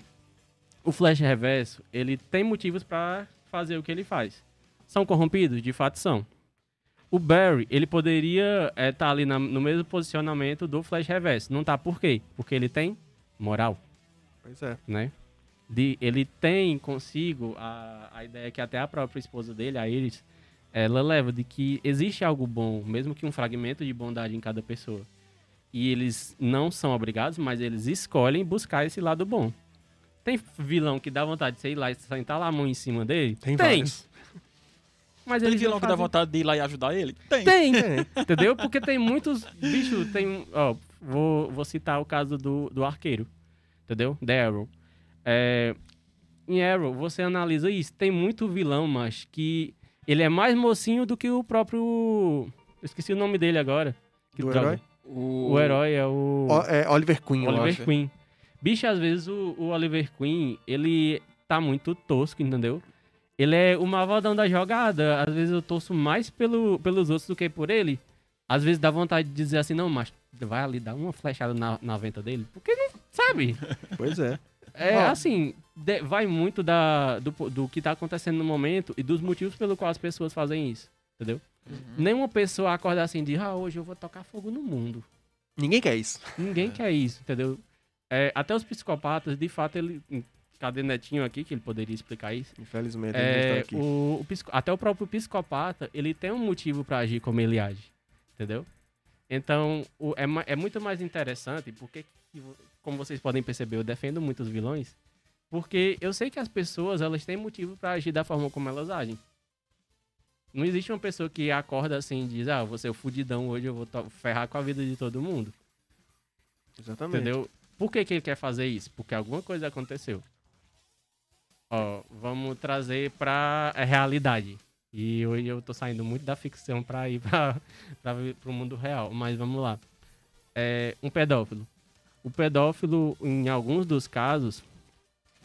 o Flash Reverso, ele tem motivos pra fazer o que ele faz. São corrompidos? De fato são. O Barry, ele poderia estar ali na- no mesmo posicionamento do Flash Reverso. Não tá por quê? Porque ele tem moral Pois é. né? De, ele tem consigo a, a ideia que até a própria esposa dele, a Iris, ela leva de que existe algo bom, mesmo que um fragmento de bondade em cada pessoa. E eles não são obrigados, mas eles escolhem buscar esse lado bom. Tem vilão que dá vontade de você ir lá e sentar lá a mão em cima dele? Tem vários. Mas Tem vilão que dá vontade de ir lá e ajudar ele? Tem. Tem, Tem. entendeu? Porque tem muitos. Bicho, tem. Ó, vou, vou citar o caso do, do arqueiro. Entendeu? The Arrow. É, em Arrow, você analisa isso. Tem muito vilão, mas que ele é mais mocinho do que o próprio. Eu esqueci o nome dele agora. Que Do droga. herói? O, O herói é o. O- é, Oliver Queen, eu Oliver acho. Queen. Bicho, às vezes o, o Oliver Queen, ele tá muito tosco, entendeu? Ele é o malvadão da jogada. Às vezes eu torço mais pelo, pelos outros do que por ele. Às vezes dá vontade de dizer assim, não, mas vai ali dar uma flechada na, na venta dele. Porque não sabe. Pois é. É Ó. assim, de- vai muito da, do, do que tá acontecendo no momento e dos motivos pelo qual as pessoas fazem isso. Entendeu? Uhum. Nenhuma pessoa acorda assim de, ah, hoje eu vou tocar fogo no mundo. Ninguém quer isso. Ninguém quer isso, entendeu? É, até os psicopatas, de fato, ele. Cadê Netinho aqui, que ele poderia explicar isso? Infelizmente, ele não está É, aqui. o, o até o próprio psicopata, ele tem um motivo pra agir como ele age, entendeu? Então, o- é, é muito mais interessante, porque, como vocês podem perceber, eu defendo muitos vilões, porque eu sei que as pessoas, elas têm motivo pra agir da forma como elas agem. Não existe uma pessoa que acorda assim e diz, ah, você é o fudidão hoje, eu vou ferrar com a vida de todo mundo. Exatamente. Entendeu? Por que, que ele quer fazer isso? Porque alguma coisa aconteceu. Ó, vamos trazer pra a realidade. E hoje eu tô saindo muito da ficção pra ir pra, pra, pro mundo real. Mas vamos lá. É, um pedófilo. O pedófilo, em alguns dos casos,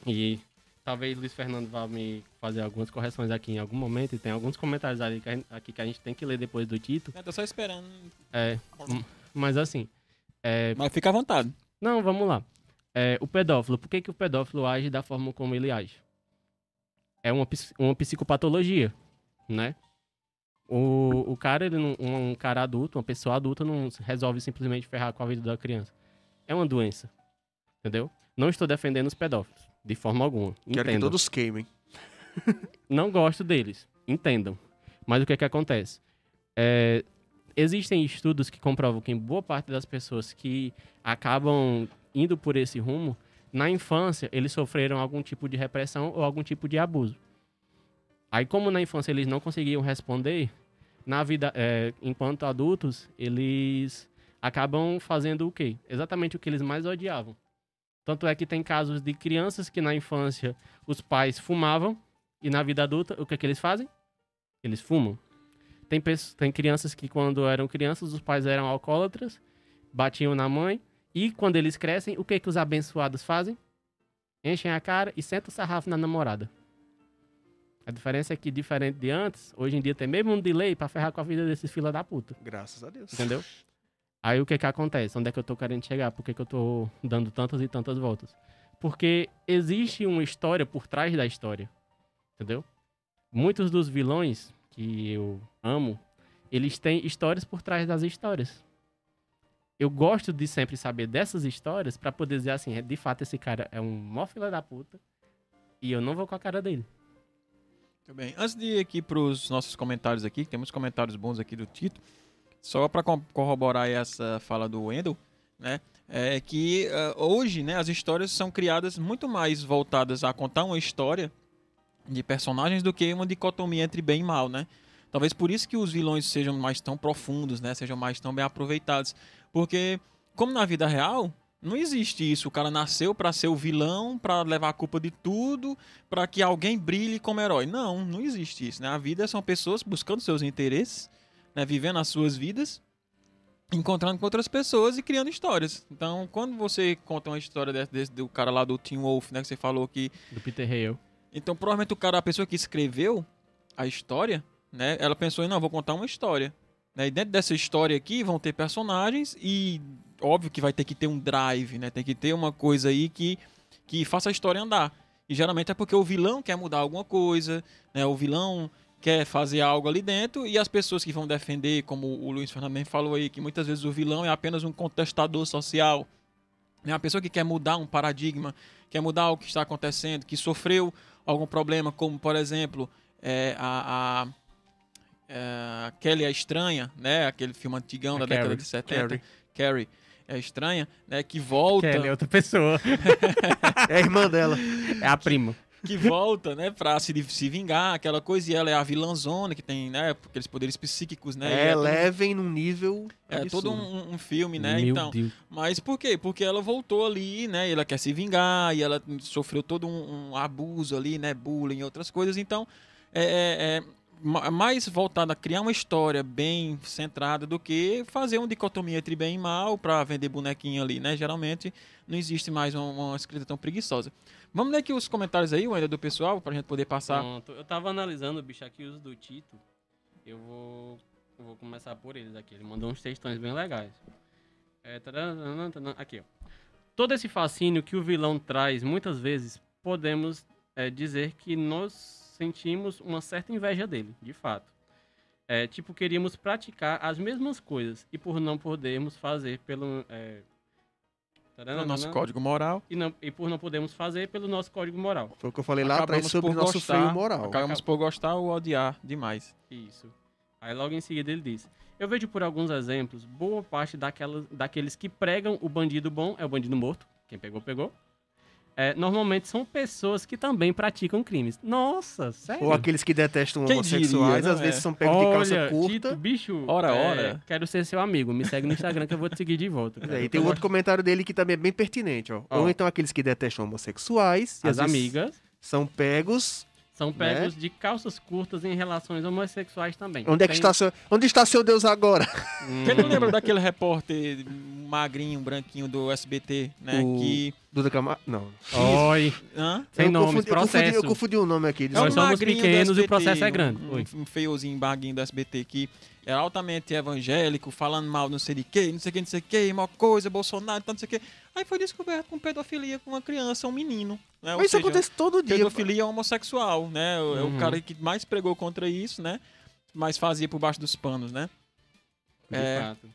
e talvez Luiz Fernando vá me fazer algumas correções aqui em algum momento, e tem alguns comentários ali que gente- aqui que a gente tem que ler depois do título. Eu tô só esperando. É, mas assim, é, Mas fica à vontade. Não, vamos lá. É, o pedófilo, por que, que o pedófilo age da forma como ele age? É uma, uma psicopatologia, né? O, o cara, ele não, um cara adulto, uma pessoa adulta, não resolve simplesmente ferrar com a vida da criança. É uma doença. Entendeu? Não estou defendendo os pedófilos, de forma alguma. Quero que Entendam. todos queimem. Não gosto deles. Entendam. Mas o que é que acontece? É, existem estudos que comprovam que boa parte das pessoas que acabam indo por esse rumo, na infância, eles sofreram algum tipo de repressão ou algum tipo de abuso. Aí, como na infância eles não conseguiam responder, na vida, é, enquanto adultos, eles acabam fazendo o quê? Exatamente o que eles mais odiavam. Tanto é que tem casos de crianças que na infância os pais fumavam e na vida adulta, o que, é que eles fazem? Eles fumam. Tem, pessoas, tem crianças que, quando eram crianças, os pais eram alcoólatras, batiam na mãe, e quando eles crescem, o que, que os abençoados fazem? Enchem a cara e sentam o sarrafo na namorada. A diferença é que, diferente de antes, hoje em dia tem mesmo um delay pra ferrar com a vida desses fila da puta. Graças a Deus. Entendeu? Aí o que que acontece? Onde é que eu tô querendo chegar? Por que, que eu tô dando tantas e tantas voltas? Porque existe uma história por trás da história. Entendeu? Muitos dos vilões que eu amo, eles têm histórias por trás das histórias. Eu gosto de sempre saber dessas histórias pra poder dizer assim, é, de fato esse cara é um mó fila da puta e eu não vou com a cara dele. Muito bem. Antes de ir aqui para os nossos comentários aqui, que tem muitos comentários bons aqui do Tito, só para corroborar essa fala do Wendel, né? É que uh, hoje, né, as histórias são criadas muito mais voltadas a contar uma história de personagens do que uma dicotomia entre bem e mal, né? Talvez por isso que os vilões sejam mais tão profundos, né? Sejam mais tão bem aproveitados, porque como na vida real, não existe isso. O cara nasceu para ser o vilão, para levar a culpa de tudo, para que alguém brilhe como herói. Não, não existe isso. Né? A vida são pessoas buscando seus interesses, né? vivendo as suas vidas, encontrando com outras pessoas e criando histórias. Então, quando você conta uma história desse, desse do cara lá do Tim Wolf, né, que você falou que Do Peter Hale. Então, provavelmente o cara, a pessoa que escreveu a história, né? Ela pensou não, vou contar uma história. Né? E dentro dessa história aqui vão ter personagens e óbvio que vai ter que ter um drive, né? Tem que ter uma coisa aí que, que faça a história andar. E geralmente é porque o vilão quer mudar alguma coisa, né? O vilão quer fazer algo ali dentro e as pessoas que vão defender, como o Luiz Fernando falou aí, que muitas vezes o vilão é apenas um contestador social, né? Uma pessoa que quer mudar um paradigma, quer mudar o que está acontecendo, que sofreu algum problema, como por exemplo é, a, a, é, Kelly a Estranha, né? Aquele filme antigão A da década Carrie. de 70. Carrie. Carrie é estranha, né? Que volta, Kelly é outra pessoa. É a irmã dela. é a prima. Que volta, né? Pra se, se vingar, aquela coisa. E ela é a vilãzona que tem, né? Aqueles poderes psíquicos, né? É, todo- levem num nível. É todo absurdo. um, um filme, né? Meu então, Deus. mas por quê? Porque ela voltou ali, né? E ela quer se vingar e ela sofreu todo um, um abuso ali, né? Bullying e outras coisas. Então, é, é- é ma- mais voltada a criar uma história bem centrada do que fazer uma dicotomia entre bem e mal pra vender bonequinho ali, né? Geralmente não existe mais uma, uma escrita tão preguiçosa. Vamos ler aqui os comentários aí, ainda do pessoal, pra gente poder passar. Pronto. Eu tava analisando, bicho, aqui os do Tito. Eu vou, eu vou começar por eles aqui. Ele mandou uns textões bem legais. É, aqui, ó. Todo esse fascínio que o vilão traz, muitas vezes, podemos é, dizer que nós sentimos uma certa inveja dele, de fato. É, tipo, queríamos praticar as mesmas coisas e por não podermos fazer pelo... É, No taranana, nosso código moral. E, não, e por não podermos fazer pelo nosso código moral. Foi o que eu falei lá atrás sobre o nosso freio moral. Acabamos por gostar ou odiar demais. Isso. Aí logo em seguida ele diz: Eu vejo por alguns exemplos, boa parte daquelas, daqueles que pregam o bandido bom é o bandido morto. Quem pegou, pegou. É, normalmente são pessoas que também praticam crimes. Nossa, sério? Ou aqueles que detestam Quem homossexuais, diria, às né? vezes são pegos de calça Olha, curta. Tito, bicho. Ora, é, ora. Quero ser seu amigo. Me segue no Instagram que eu vou te seguir de volta. Cara. é, e tem outro comentário dele que também é bem pertinente, ó. Ó. Ou então aqueles que detestam homossexuais. e As amigas São pegos. São Né? pegos de calças curtas em relações homossexuais também. Onde é que Tem- está seu, onde está seu Deus agora? Hum, Quem não lembra daquele repórter magrinho, branquinho do SBT, né? O- Que. Duda Camargo? Não. Oi. Hã? Sem eu nomes, confundi, eu confundi, processo. eu confundi o nome aqui. Nós um desculpa. somos pequenos e o processo é grande. Um, um feiozinho, baguinho do SBT que é altamente evangélico, falando mal não sei de quê, não sei o que, não sei o que, maior coisa, Bolsonaro, tanto não sei o que. Aí foi descoberto com pedofilia com uma criança, um menino. Né? Ou Mas isso seja, acontece todo dia. pedofilia homossexual, né? O- É o Uhum. cara que mais pregou contra isso, né? mas fazia por baixo dos panos, né? De É. fato.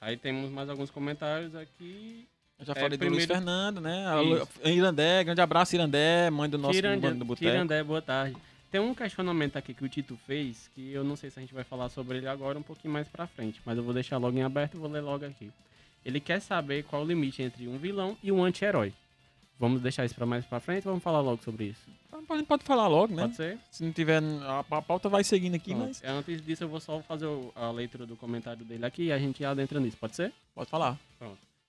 Aí temos mais alguns comentários aqui. Eu já É, falei do Luiz primeiro- Fernando, né? A Isso. Irandé, grande abraço, Irandé, mãe do nosso mano do Boteco. Tirandé, boa tarde. Tem um questionamento aqui que o Tito fez, que eu não sei se a gente vai falar sobre ele agora um pouquinho mais pra frente, mas eu vou deixar logo em aberto e vou ler logo aqui. Ele quer saber qual o limite entre um vilão e um anti-herói. Vamos deixar isso pra mais pra frente ou vamos falar logo sobre isso? Pode, pode falar logo, né? Pode ser? Se não tiver. A, a pauta vai seguindo aqui, Pronto. mas. Antes disso, eu vou só fazer a leitura do comentário dele aqui e a gente adentra nisso, pode ser? Pode falar.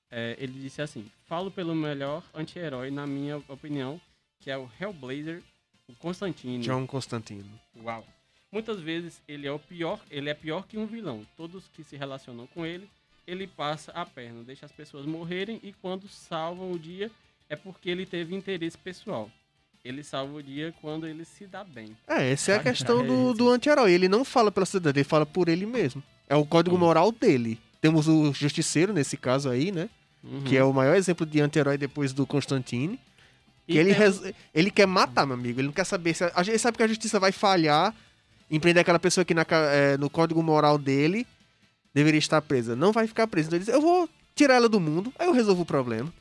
É, ele disse assim: Falo pelo melhor anti-herói, na minha opinião, que é o Hellblazer, o Constantine. John Constantino. Uau. Muitas vezes ele é o pior, ele é pior que um vilão. Todos que se relacionam com ele, ele passa a perna, deixa as pessoas morrerem e quando salvam o dia é porque ele teve interesse pessoal. Ele salva o dia quando ele se dá bem. É, essa é a questão é do, isso. do anti-herói. Ele não fala pela sociedade, ele fala por ele mesmo. É o código moral dele. Temos o Justiceiro nesse caso aí, né? Uhum. Que é o maior exemplo de anti-herói depois do Constantine. E Que ele, res- ele quer matar, meu amigo. Ele não quer saber se. A, gente sabe que a justiça vai falhar em prender aquela pessoa que na é, no código moral dele deveria estar presa. Não vai ficar presa. Então ele diz: Eu vou tirar ela do mundo, aí eu resolvo o problema.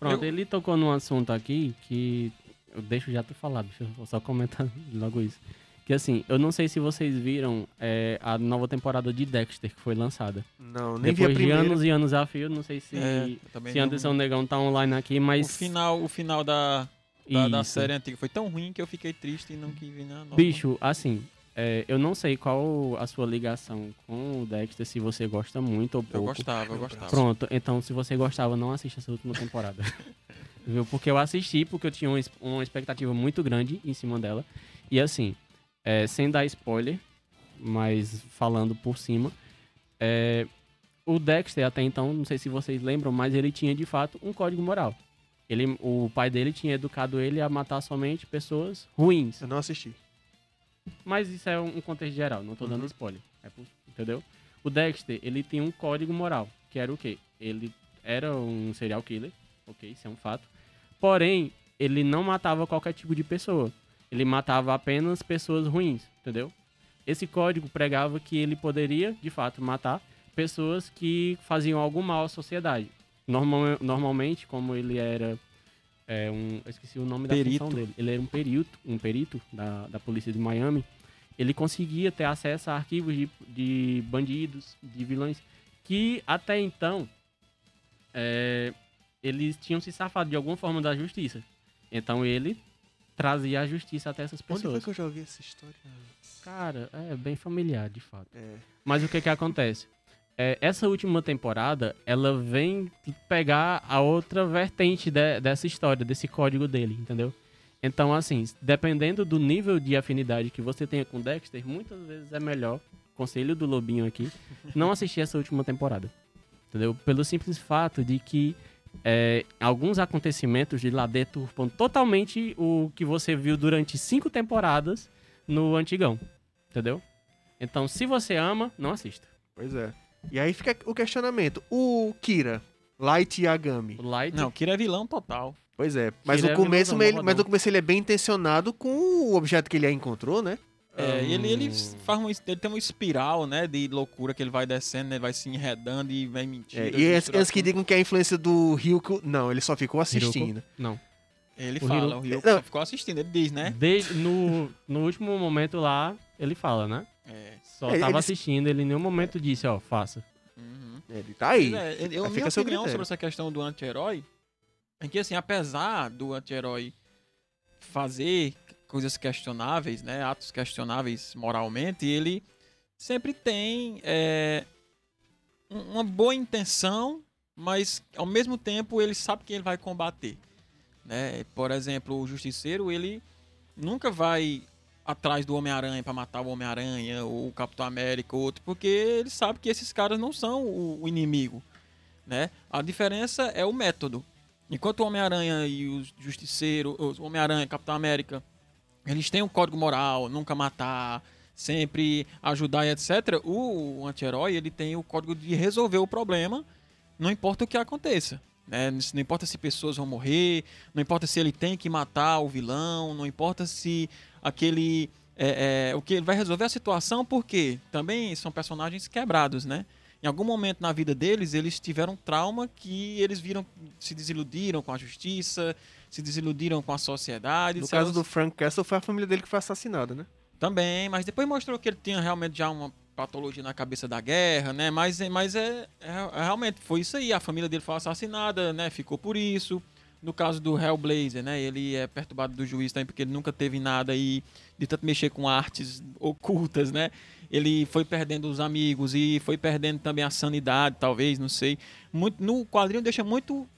Pronto, Eu- ele tocou num assunto aqui que eu deixo já tu falar, deixa eu só comentar logo isso. Que assim, eu não sei se vocês viram é, a nova temporada de Dexter que foi lançada. Não, nem vi a Depois de anos e anos a fio, não sei se, É, eu se não- Anderson Negão tá online aqui, mas. O final, o final da, da, da série antiga foi tão ruim que eu fiquei triste e não quis vir na nova. Bicho, assim, é, eu não sei qual a sua ligação com o Dexter, se você gosta muito ou Eu pouco. gostava, eu gostava. Pronto, então se você gostava, não assista essa última temporada. Viu? Porque eu assisti, porque eu tinha uma expectativa muito grande em cima dela. E assim, é, sem dar spoiler, mas falando por cima, é, o Dexter até então, não sei se vocês lembram, mas ele tinha de fato um código moral. Ele, o pai dele tinha educado ele a matar somente pessoas ruins. Eu não assisti. Mas isso é um contexto geral, não tô dando Uhum. spoiler. É por- entendeu? O Dexter, ele tinha um código moral, que era o quê? Ele era um serial killer, ok, isso é um fato. Porém, ele não matava qualquer tipo de pessoa. Ele matava apenas pessoas ruins, entendeu? Esse código pregava que ele poderia, de fato, matar pessoas que faziam algum mal à sociedade. Normal, normalmente, como ele era é, um, eu esqueci o nome da Perito. função dele. Ele era um perito, um perito da, da polícia de Miami. Ele conseguia ter acesso a arquivos de, de bandidos, de vilões, que até então é, eles tinham se safado de alguma forma da justiça. Então ele trazia a justiça até essas Onde foi pessoas. que eu já ouvi essa história? antes? Cara, é bem familiar, de fato. É. Mas o que que acontece? É, essa última temporada, ela vem pegar a outra vertente de- dessa história, desse código dele, entendeu? Então, assim, dependendo do nível de afinidade que você tenha com Dexter, muitas vezes é melhor, conselho do Lobinho aqui, não assistir essa última temporada. Entendeu? Pelo simples fato de que é, alguns acontecimentos de lá deturpam totalmente o que você viu durante cinco temporadas no Antigão. Entendeu? Então, se você ama, não assista. Pois é. E aí fica o questionamento. O Kira, Light Yagami. O Light. Não, Kira é vilão total. Pois é. Mas Kira no é começo, vilãozão, ele, mas no começo ele é bem intencionado com o objeto que ele encontrou, né? É, e ele, ele faz uma, ele tem uma espiral, né, de loucura que ele vai descendo, né, ele vai se enredando e vai mentindo. É, e antes que digam que é a influência do Ryuko, não, ele só ficou assistindo. Não. Ele o fala, Hiro- o Não. só ficou assistindo, ele diz, né? Desde, no, no último momento lá, ele fala, né? É. Só É, tava ele- assistindo, ele em nenhum momento disse, ó, faça. Uhum. Ele tá aí. É, eu, Aí minha opinião critério. sobre essa questão do anti-herói é que, assim, apesar do anti-herói fazer coisas questionáveis, né, atos questionáveis moralmente, ele sempre tem é, um- uma boa intenção, mas ao mesmo tempo ele sabe que ele vai combater. Né? Por exemplo, o Justiceiro, ele nunca vai atrás do Homem-Aranha para matar o Homem-Aranha ou o Capitão América ou outro, porque ele sabe que esses caras não são o, inimigo, né? A diferença é o método. Enquanto o Homem-Aranha e o Justiceiro, o Homem-Aranha Capitão América, eles têm um código moral, nunca matar, sempre ajudar e etc. O anti-herói, ele tem o código de resolver o problema, não importa o que aconteça. Né? Não importa se pessoas vão morrer, não importa se ele tem que matar o vilão, não importa se aquele é, é, o que ele vai resolver a situação, porque também são personagens quebrados, né? Em algum momento na vida deles, eles tiveram trauma que eles viram, se desiludiram com a justiça, se desiludiram com a sociedade. No caso elas- do Frank Castle, foi a família dele que foi assassinada, né? Também, mas depois mostrou que ele tinha realmente já uma patologia na cabeça da guerra, né? Mas, mas é, é- é realmente foi isso aí. A família dele foi assassinada, né? Ficou por isso. No caso do Hellblazer, né? Ele é perturbado do juiz também porque ele nunca teve nada aí de tanto mexer com artes ocultas, né? Ele foi perdendo os amigos e foi perdendo também a sanidade, talvez, não sei. Muito, no quadrinho deixa muito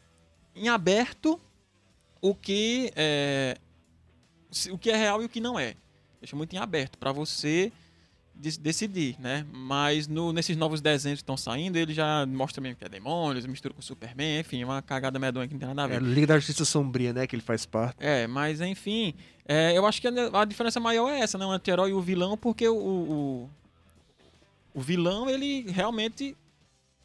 em aberto o que é, o que é real e o que não é. Deixa muito em aberto para você de- decidir, né? Mas no- nesses novos desenhos que estão saindo, ele já mostra mesmo que é demônios, mistura com Superman, enfim, uma cagada medonha que não tem nada a É ver. Liga da Justiça Sombria, né? Que ele faz parte. É, mas enfim, é, eu acho que a, a diferença maior é essa, né? O anti-herói e o vilão, porque o, o, o vilão, ele realmente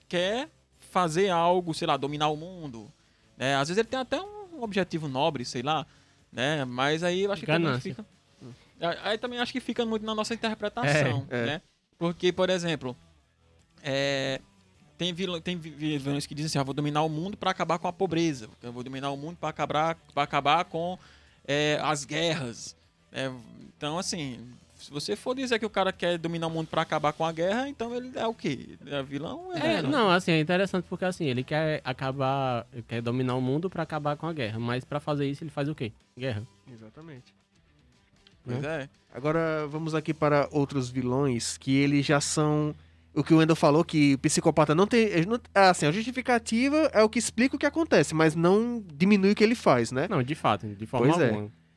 quer fazer algo, sei lá, dominar o mundo. Né? Às vezes ele tem até um objetivo nobre, sei lá, né? Mas aí eu acho que também fica... Aí também acho que fica muito na nossa interpretação, É, é. né? Porque, por exemplo, é, tem, vilão, tem vi- vilões que dizem assim, ah, vou dominar o mundo para acabar com a pobreza, eu vou dominar o mundo para acabar, pra acabar com é, as guerras. né? então, assim, se você for dizer que o cara quer dominar o mundo para acabar com a guerra, então ele é o quê? É vilão? É, vilão? não, assim, é interessante porque assim, ele quer acabar, ele quer dominar o mundo pra acabar com a guerra, mas pra fazer isso ele faz o quê? Guerra. Exatamente. Pois é. Agora vamos aqui para outros vilões que eles já são. O que o Wendel falou, que o psicopata não tem. não- Assim, a justificativa é o que explica o que acontece, mas não diminui o que ele faz, né? Não, de fato, de forma Pois é.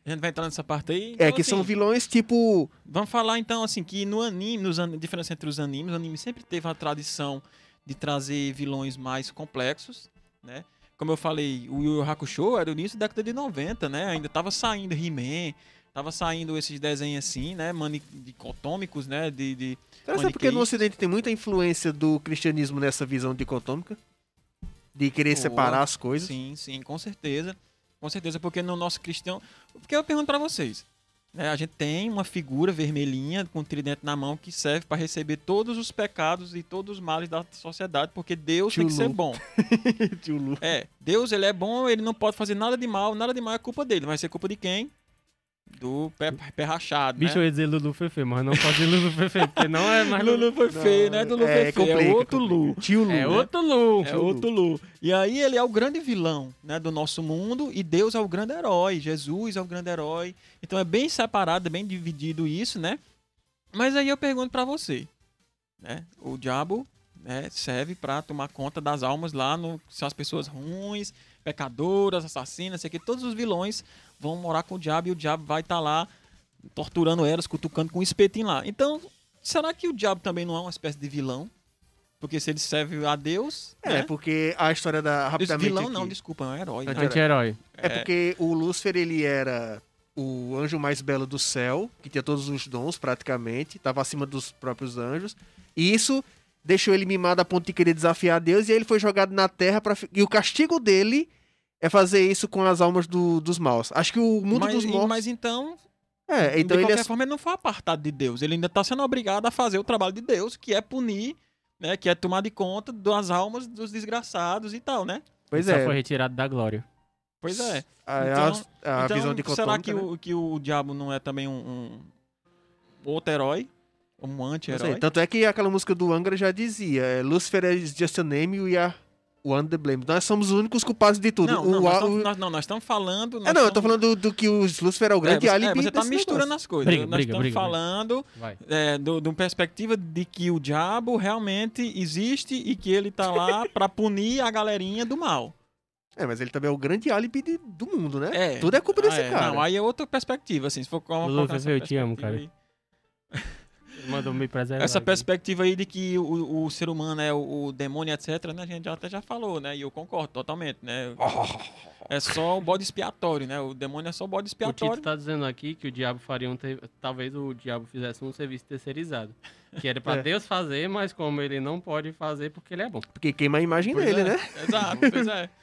A gente vai entrar nessa parte aí. É Então, que são assim, vilões tipo. Vamos falar então assim que no anime, nos an... diferença entre os animes, o anime sempre teve a tradição de trazer vilões mais complexos, né? Como eu falei, o Yu Yu Hakusho era o início da década de 90, né? Ainda tava saindo He-Man, tava saindo esses desenhos assim, né? Mani... dicotômicos, né? De, de... Será que é porque no. Ocidente tem muita influência do cristianismo nessa visão dicotômica? De querer Boa. separar as coisas? Sim, sim, com certeza. Com certeza, porque no nosso cristão. Porque eu pergunto pra vocês. né, a gente tem uma figura vermelhinha com um tridente na mão que serve para receber todos os pecados e todos os males da sociedade, porque Deus tem que Tio ser Lu. bom. Tio Lu. É, Deus ele é bom, ele não pode fazer nada de mal, nada de mal é culpa dele, vai ser culpa de quem? Do pé, pé rachado, Bicho, né? eu ia dizer Lulu Fefe, mas não pode dizer Lulu Fefe, porque não é mais Lulu. Lulu foi feio, né? Do Lu é, feio, é outro. Lu. Tio Lu. É né? outro Lu. É outro Lu. E aí ele é o grande vilão, né, do nosso mundo e Deus é o grande herói, Jesus é o grande herói. Então é bem separado, é bem dividido isso, né? Mas aí eu pergunto pra você, né? O diabo, né, serve pra tomar conta das almas lá no são as pessoas ruins, pecadoras, assassinas, sei que todos os vilões vão morar com o diabo e o diabo vai estar lá torturando elas, cutucando com um espetinho lá. Então, será que o diabo também não é uma espécie de vilão? Porque se ele serve a Deus, É, né? porque a história da. Rapidamente. vilão aqui. não, desculpa, é um herói. né? Anti- Anti-herói. É porque o Lúcifer, ele era o anjo mais belo do céu, que tinha todos os dons praticamente, estava acima dos próprios anjos. E isso deixou ele mimado a ponto de querer desafiar Deus, e aí ele foi jogado na terra para E o castigo dele é fazer isso com as almas do- dos maus. Acho que o mundo mas, dos mortos. mas então, É, então de ele é. qualquer forma, ele não foi apartado de Deus. Ele ainda está sendo obrigado a fazer o trabalho de Deus, que é punir, né? Que é tomar de conta das almas dos desgraçados e tal, né? Pois Só é. foi retirado da glória. Pois é. A, a- Então- a então, visão de será que o, que o diabo não é também um, um outro herói? Um anti-herói? Tanto é que aquela música do Angra já dizia: é, Lucifer is just a name, we are one the blame. Nós somos os únicos culpados de tudo. Não, o, não, nós o- nós, não, nós estamos falando... É, nós não, eu tô falando do, do que os Lucifer é o grande é, você, álibi é, você tá desse misturando negócio. as coisas. Briga, nós briga, estamos briga, falando é, do, de uma perspectiva de que o diabo realmente existe e que ele tá lá pra punir a galerinha do mal. É, mas ele também é o grande álibi de- do mundo, né? É. Tudo é culpa desse Ah, é, cara. Não, aí é outra perspectiva, assim, se for Lulu, essa eu te amo. Ele Mandou me preservar. Essa aqui. perspectiva aí de que o, o ser humano é o, o demônio, etc, né? A gente até já falou, né? E eu concordo totalmente, né? É só o bode expiatório, né? O demônio é só o bode O expiatório. Tito tá dizendo aqui que o diabo faria um. te- Talvez o diabo fizesse um serviço terceirizado. Que era pra É. Deus fazer, mas como ele não pode fazer porque ele é bom. Porque queima a imagem Pois dele, é, né? Exato, pois é.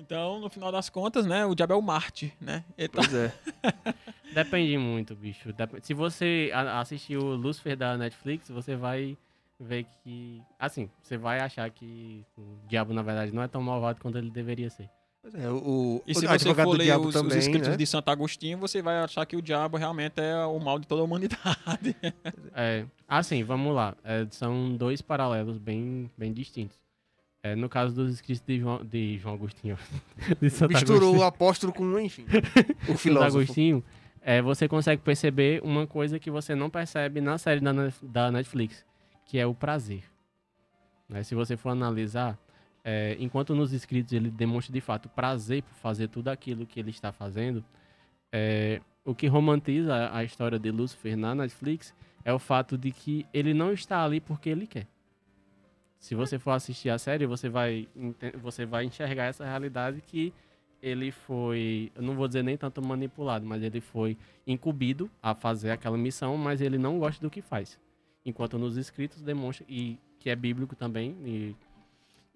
Então, no final das contas, né? O diabo é o Marte, né? Ele tá- Pois é. Depende muito, bicho. Dep- Se você assistir o Lucifer da Netflix, você vai ver que. Assim, você vai achar que o diabo, na verdade, não é tão malvado quanto ele deveria ser. Pois é, o, E o se você advogado for do ler diabo os, também, os escritos né? de Santo Agostinho, você vai achar que o diabo realmente é o mal de toda a humanidade. É, assim, vamos lá. É, são dois paralelos bem, bem distintos. É, no caso dos escritos de João, de João Agostinho. De Santo Misturou Agostinho. o apóstolo com, enfim, o Santo filósofo. Agostinho, é, você consegue perceber uma coisa que você não percebe na série da, da Netflix, que é o prazer. Né? Se você for analisar, é, enquanto nos escritos ele demonstra de fato prazer por fazer tudo aquilo que ele está fazendo, é, o que romantiza a- história de Lucifer na Netflix é o fato de que ele não está ali porque ele quer. Se você for assistir a série, você vai, você vai enxergar essa realidade que ele foi, eu não vou dizer nem tanto manipulado, mas ele foi incumbido a fazer aquela missão, mas ele não gosta do que faz. Enquanto nos escritos demonstra, e que é bíblico também, e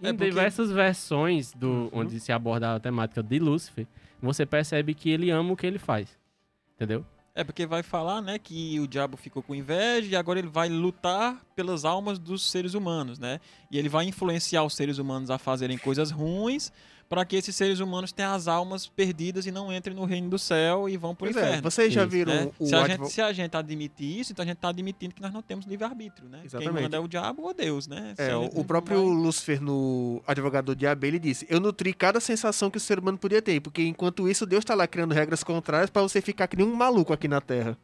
É em porque- diversas versões do, Uhum. onde se aborda a temática de Lúcifer, você percebe que ele ama o que ele faz. Entendeu? É porque vai falar, né, que o diabo ficou com inveja e agora ele vai lutar pelas almas dos seres humanos, né? E ele vai influenciar os seres humanos a fazerem coisas ruins para que esses seres humanos tenham as almas perdidas e não entrem no reino do céu e vão pro Pois é, inferno. vocês já Isso, viram né? o se, a advo- gente, se a gente admitir isso, então a gente tá admitindo que nós não temos livre-arbítrio, né? Quem Exatamente. manda é o diabo ou Deus, né? É, a o, o próprio vai- Lúcifer no Advogado do Diabo, ele disse: Eu nutri cada sensação que o ser humano podia ter, porque enquanto isso, Deus tá lá criando regras contrárias pra você ficar que nem um maluco aqui na Terra.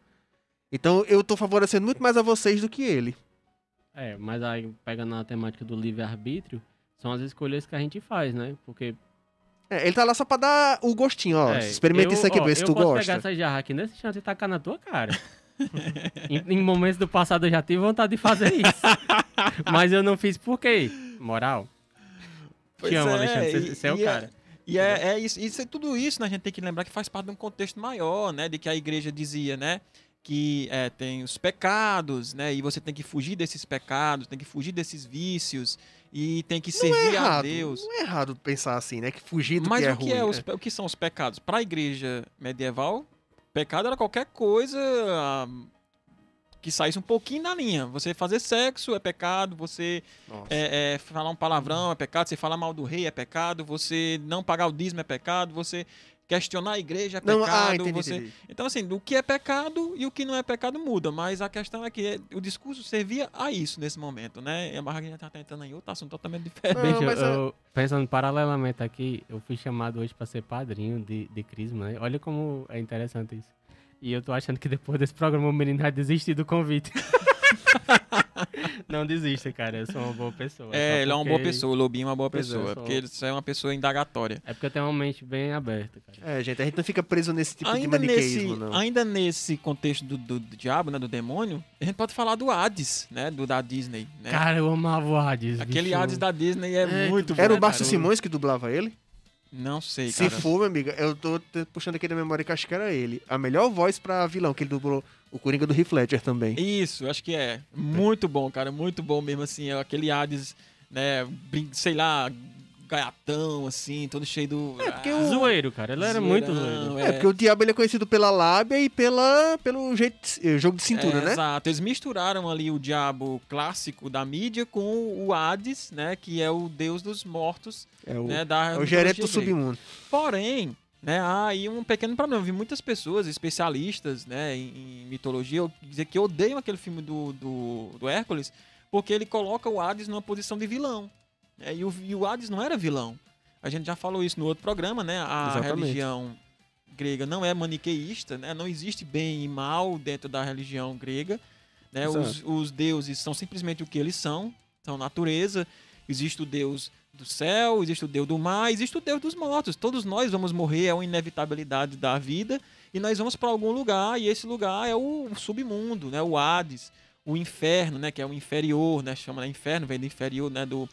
Então eu tô favorecendo muito mais a vocês do que ele. É, mas aí pegando na temática do livre-arbítrio, são as escolhas que a gente faz, né? Porque É, ele tá lá só pra dar o gostinho, ó. É, experimenta eu- isso aqui, ó, vê se eu tu posso gosta. pegar essa jarra aqui nesse chão e tacar na tua cara. em, em momentos do passado eu já tive vontade de fazer isso. Mas eu não fiz por quê? Moral. Pois Te amo, é, Alexandre. Você, é o é- cara. E é, é isso, isso é tudo isso, né? A gente tem que lembrar que faz parte de um contexto maior, né? De que a igreja dizia, né? Que é, tem os pecados, né? E você tem que fugir desses pecados, tem que fugir desses vícios e tem que Não é servir a errado. Deus. Não é errado pensar assim, né? Que fugir do Mas que é o que, ruim. é os, pe- o que são os pecados? Para a igreja medieval, pecado era qualquer coisa ah, que saísse um pouquinho na linha. Você fazer sexo é pecado, você é, é, falar um palavrão é pecado, você falar mal do rei é pecado, você não pagar o dízimo é pecado, você questionar a igreja é Não, pecado. ah, entendi, você... entendi. Então, assim, o que é pecado e o que não é pecado muda, mas a questão é que é- o discurso servia a isso nesse momento, né? E a Margarida tá tentando aí outro assunto totalmente diferente. Não, Bicho, mas é- eu, pensando paralelamente aqui, eu fui chamado hoje pra ser padrinho de, de Crisma, né? Olha como é interessante isso. E eu tô achando que depois desse programa o menino vai desistir do convite. não desista, cara. Eu sou uma boa pessoa. É, ele é uma boa pessoa, o Lobinho é uma boa é, pessoa, porque ele é uma pessoa indagatória. É porque eu tenho uma mente bem aberta, cara. É, gente, a gente não fica preso nesse tipo de ainda, nesse, maniqueísmo, não. ainda nesse contexto do, do- do diabo, né, do demônio, a gente pode falar do Hades, né, do da Disney, né? Cara, eu amava o Hades. Aquele bicho. Hades da Disney é, É, muito bom. Era o. Márcio Simões que dublava ele? Não sei, Se cara. for, minha amiga, eu tô puxando aqui da memória que acho que era ele. A melhor voz pra vilão, que ele dublou o Coringa do Heath Ledger também. Isso, acho que é. Muito bom, cara, muito bom mesmo, assim, é aquele Hades, né, sei lá, gaiatão, assim, todo cheio do... É, porque Ah, o- Zoeiro, cara. Ele era muito zoeiro. É, porque o diabo ele é conhecido pela lábia e pela, pelo jeito, jogo de cintura, É, né? Exato. Eles misturaram ali o diabo clássico da mídia com o Hades, né? Que é o deus dos mortos, É o, né? Da é o gerente do submundo. Porém, né, há aí um pequeno problema. Eu vi muitas pessoas, especialistas né, em, em mitologia, dizer que odeiam aquele filme do, do, do Hércules, porque ele coloca o Hades numa posição de vilão. Né, e, o, e o Hades não era vilão. A gente já falou isso no outro programa, né? A Exatamente. religião grega não é maniqueísta, né? Não existe bem e mal dentro da religião grega. Né? Os, os deuses são simplesmente o que eles são, são natureza. Existe o deus do céu, existe o deus do mar, existe o deus dos mortos. Todos nós vamos morrer, é uma inevitabilidade da vida, e nós vamos para algum lugar, e esse lugar é o submundo, né? O Hades, o inferno, né? Que é o inferior, né? Chama né? inferno, vem do inferior, né? Do,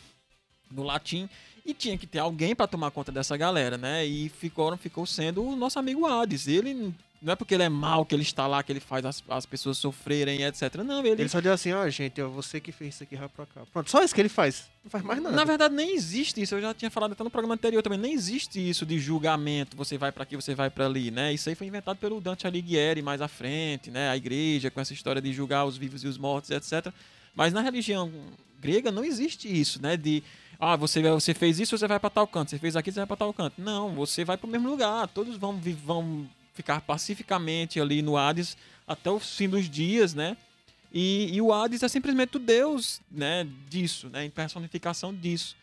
do latim. E tinha que ter alguém para tomar conta dessa galera, né? E ficou, ficou sendo o nosso amigo Hades. Ele Não é porque ele é mal que ele está lá, que ele faz as, as pessoas sofrerem, etc. Não, ele. Ele só diz assim, ó, gente, ó, você que fez isso aqui, vai pra cá. Pronto, só isso que ele faz. Não faz mais nada. Na verdade, nem existe isso. Eu já tinha falado até no programa anterior também. Nem existe isso de julgamento. Você vai pra aqui, você vai pra ali, né? Isso aí foi inventado pelo Dante Alighieri mais à frente, né? A igreja com essa história de julgar os vivos e os mortos, etc. Mas na religião grega não existe isso, né? De ah, você, você fez isso, você vai pra tal canto. Você fez aquilo, você vai pra tal canto. Não, você vai pro mesmo lugar. Todos vão, vão ficar pacificamente ali no Hades até o fim dos dias, né? E, e o Hades é simplesmente o Deus, né? Disso, né? Em personificação disso.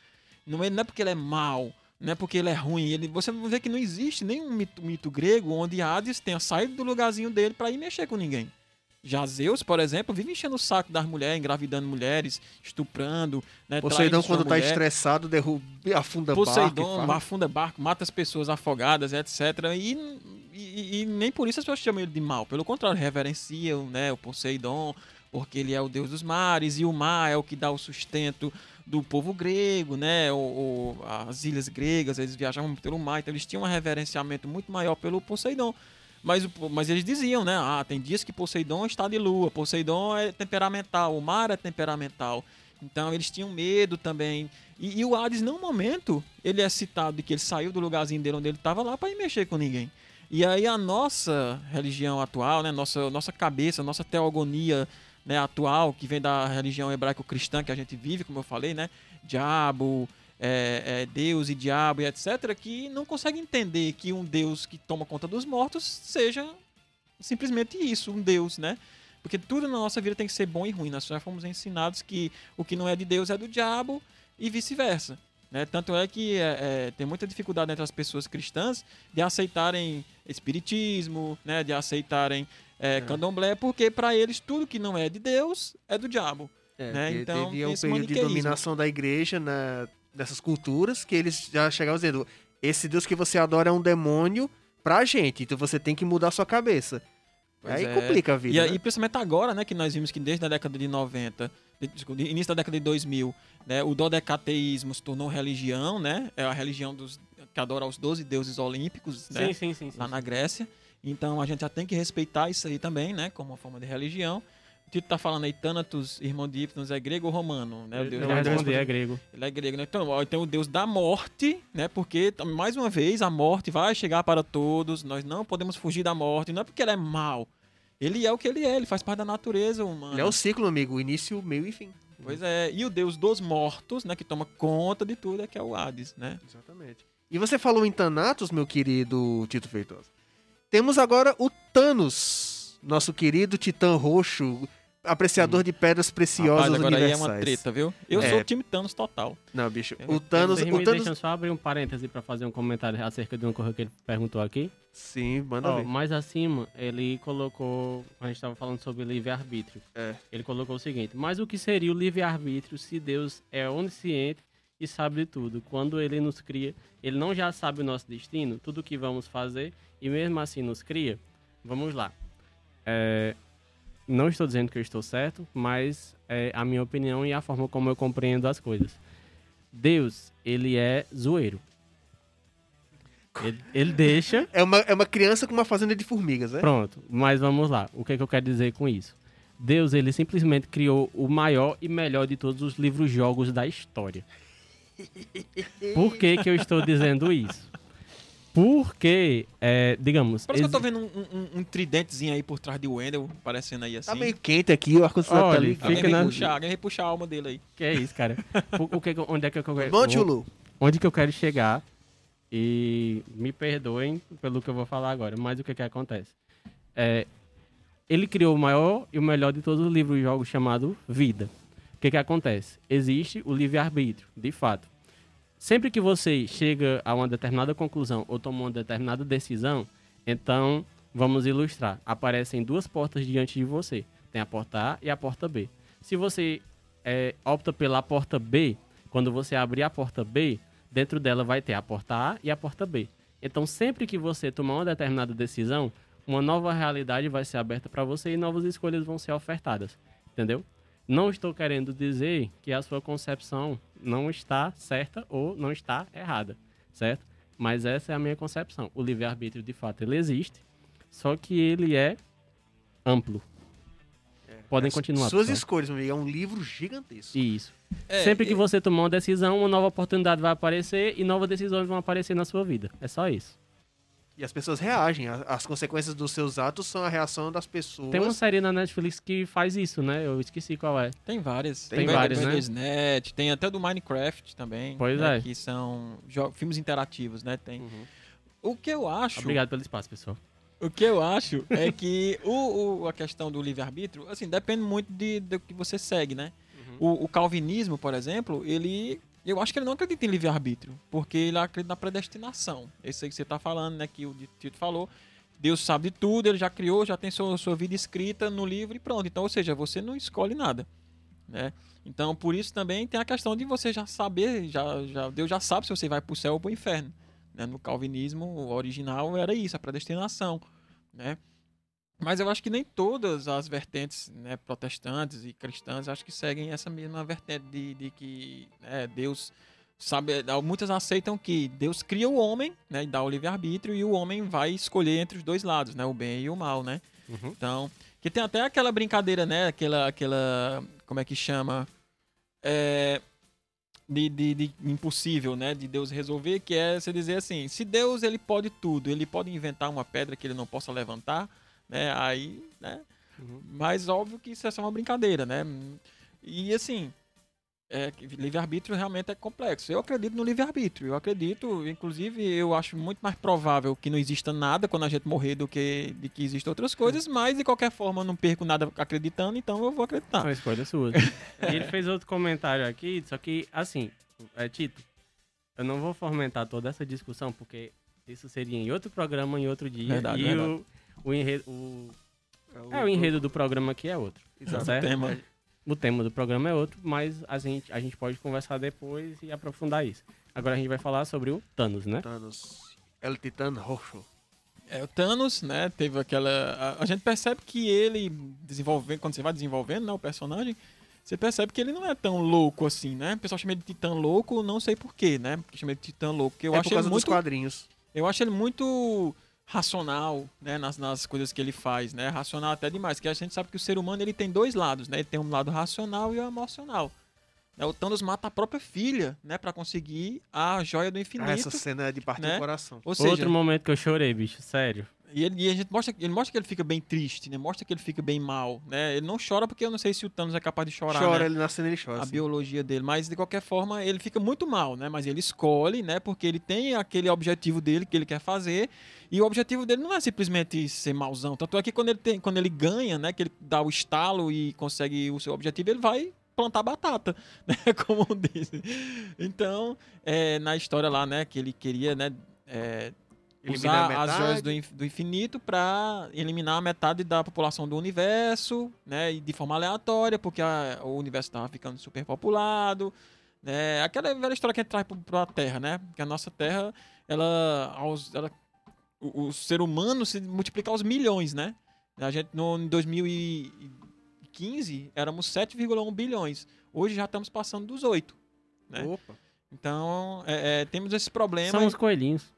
Não é, não é porque ele é mau, não é porque ele é ruim. Ele, você ver que não existe nenhum mito, mito grego onde Hades tenha saído do lugarzinho dele para ir mexer com ninguém. Já Zeus, por exemplo, vive enchendo o saco das mulheres, engravidando mulheres, estuprando, né? Poseidon, quando tá mulher. estressado, derruba, afunda barco. Poseidon e fala- afunda barco, mata as pessoas afogadas, etc. E, e, e nem por isso as pessoas chamam ele de mal. Pelo contrário, reverenciam né, o Poseidon, porque ele é o deus dos mares, e o mar é o que dá o sustento do povo grego, né? O- as ilhas gregas, eles viajavam pelo mar, então eles tinham um reverenciamento muito maior pelo Poseidon. Mas, mas eles diziam, né? Ah, tem dias que Poseidon está de lua, Poseidon é temperamental, o mar é temperamental. Então eles tinham medo também. E, e o Hades, num momento, ele é citado de que ele saiu do lugarzinho dele onde ele estava lá para ir mexer com ninguém. E aí a nossa religião atual, né, nossa, nossa cabeça, nossa teogonia né, atual, que vem da religião hebraico-cristã que a gente vive, como eu falei, né? Diabo, é, é, Deus e diabo e etc., que não consegue entender que um Deus que toma conta dos mortos seja simplesmente isso, um Deus, né? Porque tudo na nossa vida tem que ser bom e ruim. Nós já fomos ensinados que o que não é de Deus é do diabo e vice-versa. Né? Tanto é que é, é, tem muita dificuldade entre as pessoas cristãs de aceitarem espiritismo, né? de aceitarem é, candomblé, porque para eles tudo que não é de Deus é do diabo. É, né? Então, teve um período de dominação da igreja na, nessas culturas que eles já chegavam dizendo: esse Deus que você adora é um demônio pra gente, então você tem que mudar sua cabeça. Pois Aí é. complica a vida. E, né? principalmente agora, né, que nós vimos que desde a década de 90, de- desculpa, de- início da década de 2000, né, o dodecateísmo se tornou religião, né? É a religião dos que adora os 12 deuses olímpicos, né? Sim, sim, sim. sim, lá na Grécia. Então a gente já tem que respeitar isso aí também, né? Como uma forma de religião. Tito tá falando aí, Thanatos, irmão de Hipnos, é grego ou romano? Né? O Eu deus respondi, é grego. Ele é grego, né? Então, ó, tem o deus da morte, né? Porque, mais uma vez, a morte vai chegar para todos. Nós não podemos fugir da morte. Não é porque ele é mau. Ele é o que ele é, ele faz parte da natureza humana. Ele é o ciclo, amigo, início, meio e fim. Pois é. E o deus dos mortos, né? Que toma conta de tudo, é que é o Hades, né? Exatamente. E você falou em Thanatos, meu querido Tito Feitosa. Temos agora o Thanos, nosso querido titã roxo, apreciador de pedras preciosas Rapaz, agora aí é universais. uma treta, viu? Eu É. sou o time Thanos total. Não, bicho, o Thanos, Vocês o me Thanos... deixam só abrir um parêntese pra fazer um comentário acerca de uma coisa que ele perguntou aqui. Sim, manda Ó, ver. mais acima, ele colocou. A gente estava falando sobre livre-arbítrio. É. Ele colocou o seguinte: Mas o que seria o livre-arbítrio se Deus é onisciente e sabe de tudo? Quando ele nos cria, ele não já sabe o nosso destino, tudo o que vamos fazer, e mesmo assim nos cria? Vamos lá. É, não estou dizendo que eu estou certo, mas é a minha opinião e a forma como eu compreendo as coisas. Deus, ele é zoeiro. Ele, ele deixa É uma, é uma criança com uma fazenda de formigas, né? Pronto, mas vamos lá. O que, é que eu quero dizer com isso? Deus, ele simplesmente criou o maior e melhor de todos os livros-jogos da história. Por que, que eu estou dizendo isso? Porque, é, digamos... Parece que eu tô vendo um, um- um tridentezinho aí por trás de Wendell, parecendo aí assim. Tá meio quente aqui, o ar-condicionado tá. Alguém fica vem na- puxar, alguém vem puxar a alma dele aí. Que é isso, cara? O, o que, onde é que eu quero... Tio Lu. onde que eu quero chegar e me perdoem pelo que eu vou falar agora, mas o que que acontece? É, ele criou o maior e o melhor de todos os livros e jogos chamado Vida. O que que acontece? Existe o livre-arbítrio, de fato. Sempre que você chega a uma determinada conclusão ou toma uma determinada decisão, então vamos ilustrar. Aparecem duas portas diante de você. Tem a porta A e a porta B. Se você é, opta pela porta B, quando você abrir a porta B, dentro dela vai ter a porta A e a porta B. Então, sempre que você tomar uma determinada decisão, uma nova realidade vai ser aberta para você e novas escolhas vão ser ofertadas. Entendeu? Não estou querendo dizer que a sua concepção não está certa ou não está errada, certo? Mas essa é a minha concepção. O livre-arbítrio, de fato, ele existe. só que ele é amplo. Podem As continuar. Suas pessoal. escolhas, meu amigo. É um livro gigantesco. Isso. É, Sempre que você tomar uma decisão, uma nova oportunidade vai aparecer e novas decisões vão aparecer na sua vida. É só isso. E as pessoas reagem. As consequências dos seus atos são a reação das pessoas. Tem uma série na Netflix que faz isso, né? Eu esqueci qual é. Tem várias. Tem várias, né? Net, tem até do Minecraft também. Pois né, é. Que são filmes interativos, né? Tem. O que eu acho. Obrigado pelo espaço, pessoal. O que eu acho é que o, o- a questão do livre-arbítrio, assim, depende muito de, do que você segue, né? O, o calvinismo, por exemplo, ele. Eu acho que ele não acredita em livre-arbítrio, porque ele acredita na predestinação. Esse aí que você está falando, né? Que o Tito falou. Deus sabe de tudo, ele já criou, já tem sua, sua vida escrita no livro e pronto. Então, ou seja, você não escolhe nada, né? Então, por isso também tem a questão de você já saber, já, já, Deus já sabe se você vai para o céu ou para o inferno. né? No calvinismo original era isso, a predestinação, né? Mas eu acho que nem todas as vertentes né, protestantes e cristãs acho que seguem essa mesma vertente de, de que né, Deus sabe. Muitas aceitam que Deus cria o homem, né, e dá o livre-arbítrio, e o homem vai escolher entre os dois lados, né, o bem e o mal, né? Uhum. Então, que tem até aquela brincadeira, né? Aquela, aquela como é que chama? É, de, de, de impossível, né? De Deus resolver, que é você dizer assim, se Deus ele pode tudo, ele pode inventar uma pedra que ele não possa levantar, né? Aí, né? Uhum. Mas óbvio que isso é só uma brincadeira, né? E assim, é, livre-arbítrio realmente é complexo. Eu acredito no livre-arbítrio. Eu acredito, inclusive, eu acho muito mais provável que não exista nada quando a gente morrer do que de que existam outras coisas, mas de qualquer forma eu não perco nada acreditando, então eu vou acreditar. Uma escolha sua. e ele fez outro comentário aqui, só que, assim, é, Tito, eu não vou fomentar toda essa discussão, porque isso seria em outro programa, em outro dia. Verdade, e verdade. O, o enredo. O, é, o enredo do programa aqui é outro. Tá Exato. certo? Tema. O tema do programa é outro, mas a gente, a gente pode conversar depois e aprofundar isso. Agora a gente vai falar sobre o Thanos, né? Thanos. El Titã Roxo. É, o Thanos, né, teve aquela... A, a gente percebe que ele, desenvolvendo, quando você vai desenvolvendo, né, o personagem, você percebe que ele não é tão louco assim, né? O pessoal chama ele de Titã louco, não sei porquê, né? Porque chama ele de Titã louco, eu é acho por causa ele dos muito... quadrinhos. Eu acho ele muito racional, né, nas, nas coisas que ele faz, né, racional até demais, que a gente sabe que o ser humano ele tem dois lados, né, ele tem um lado racional e o emocional. Né, o Thanos mata a própria filha, né, para conseguir a joia do infinito. Ah, essa cena é de partir né? do coração. Ou seja, Outro momento que eu chorei, bicho, sério. E, ele, e a gente mostra, ele mostra que ele fica bem triste, né, mostra que ele fica bem mal, né, ele não chora porque eu não sei se o Thanos é capaz de chorar, Chora, né? ele na cena ele chora. a assim. biologia dele, mas de qualquer forma ele fica muito mal, né? Mas ele escolhe, né? Porque ele tem aquele objetivo dele que ele quer fazer e o objetivo dele não é simplesmente ser mauzão. Tanto é que quando ele tem, quando ele ganha, né? Que ele dá o estalo e consegue o seu objetivo, ele vai plantar batata, né? Como diz. Então, é, na história lá, né? Que ele queria, né? é, Eliminar usar a as joias do, inf- do infinito para eliminar a metade da população do universo, né? E de forma aleatória, porque a- o universo estava ficando superpopulado, né? Aquela velha história que a gente traz para a Terra, né? Que a nossa Terra, ela, aos, ela o, o ser humano se multiplica aos milhões, né? A gente no em 2015 éramos 7,1 bilhões. Hoje já estamos passando dos 8. né? Opa. Então, é, é, temos esse problema. São os coelhinhos.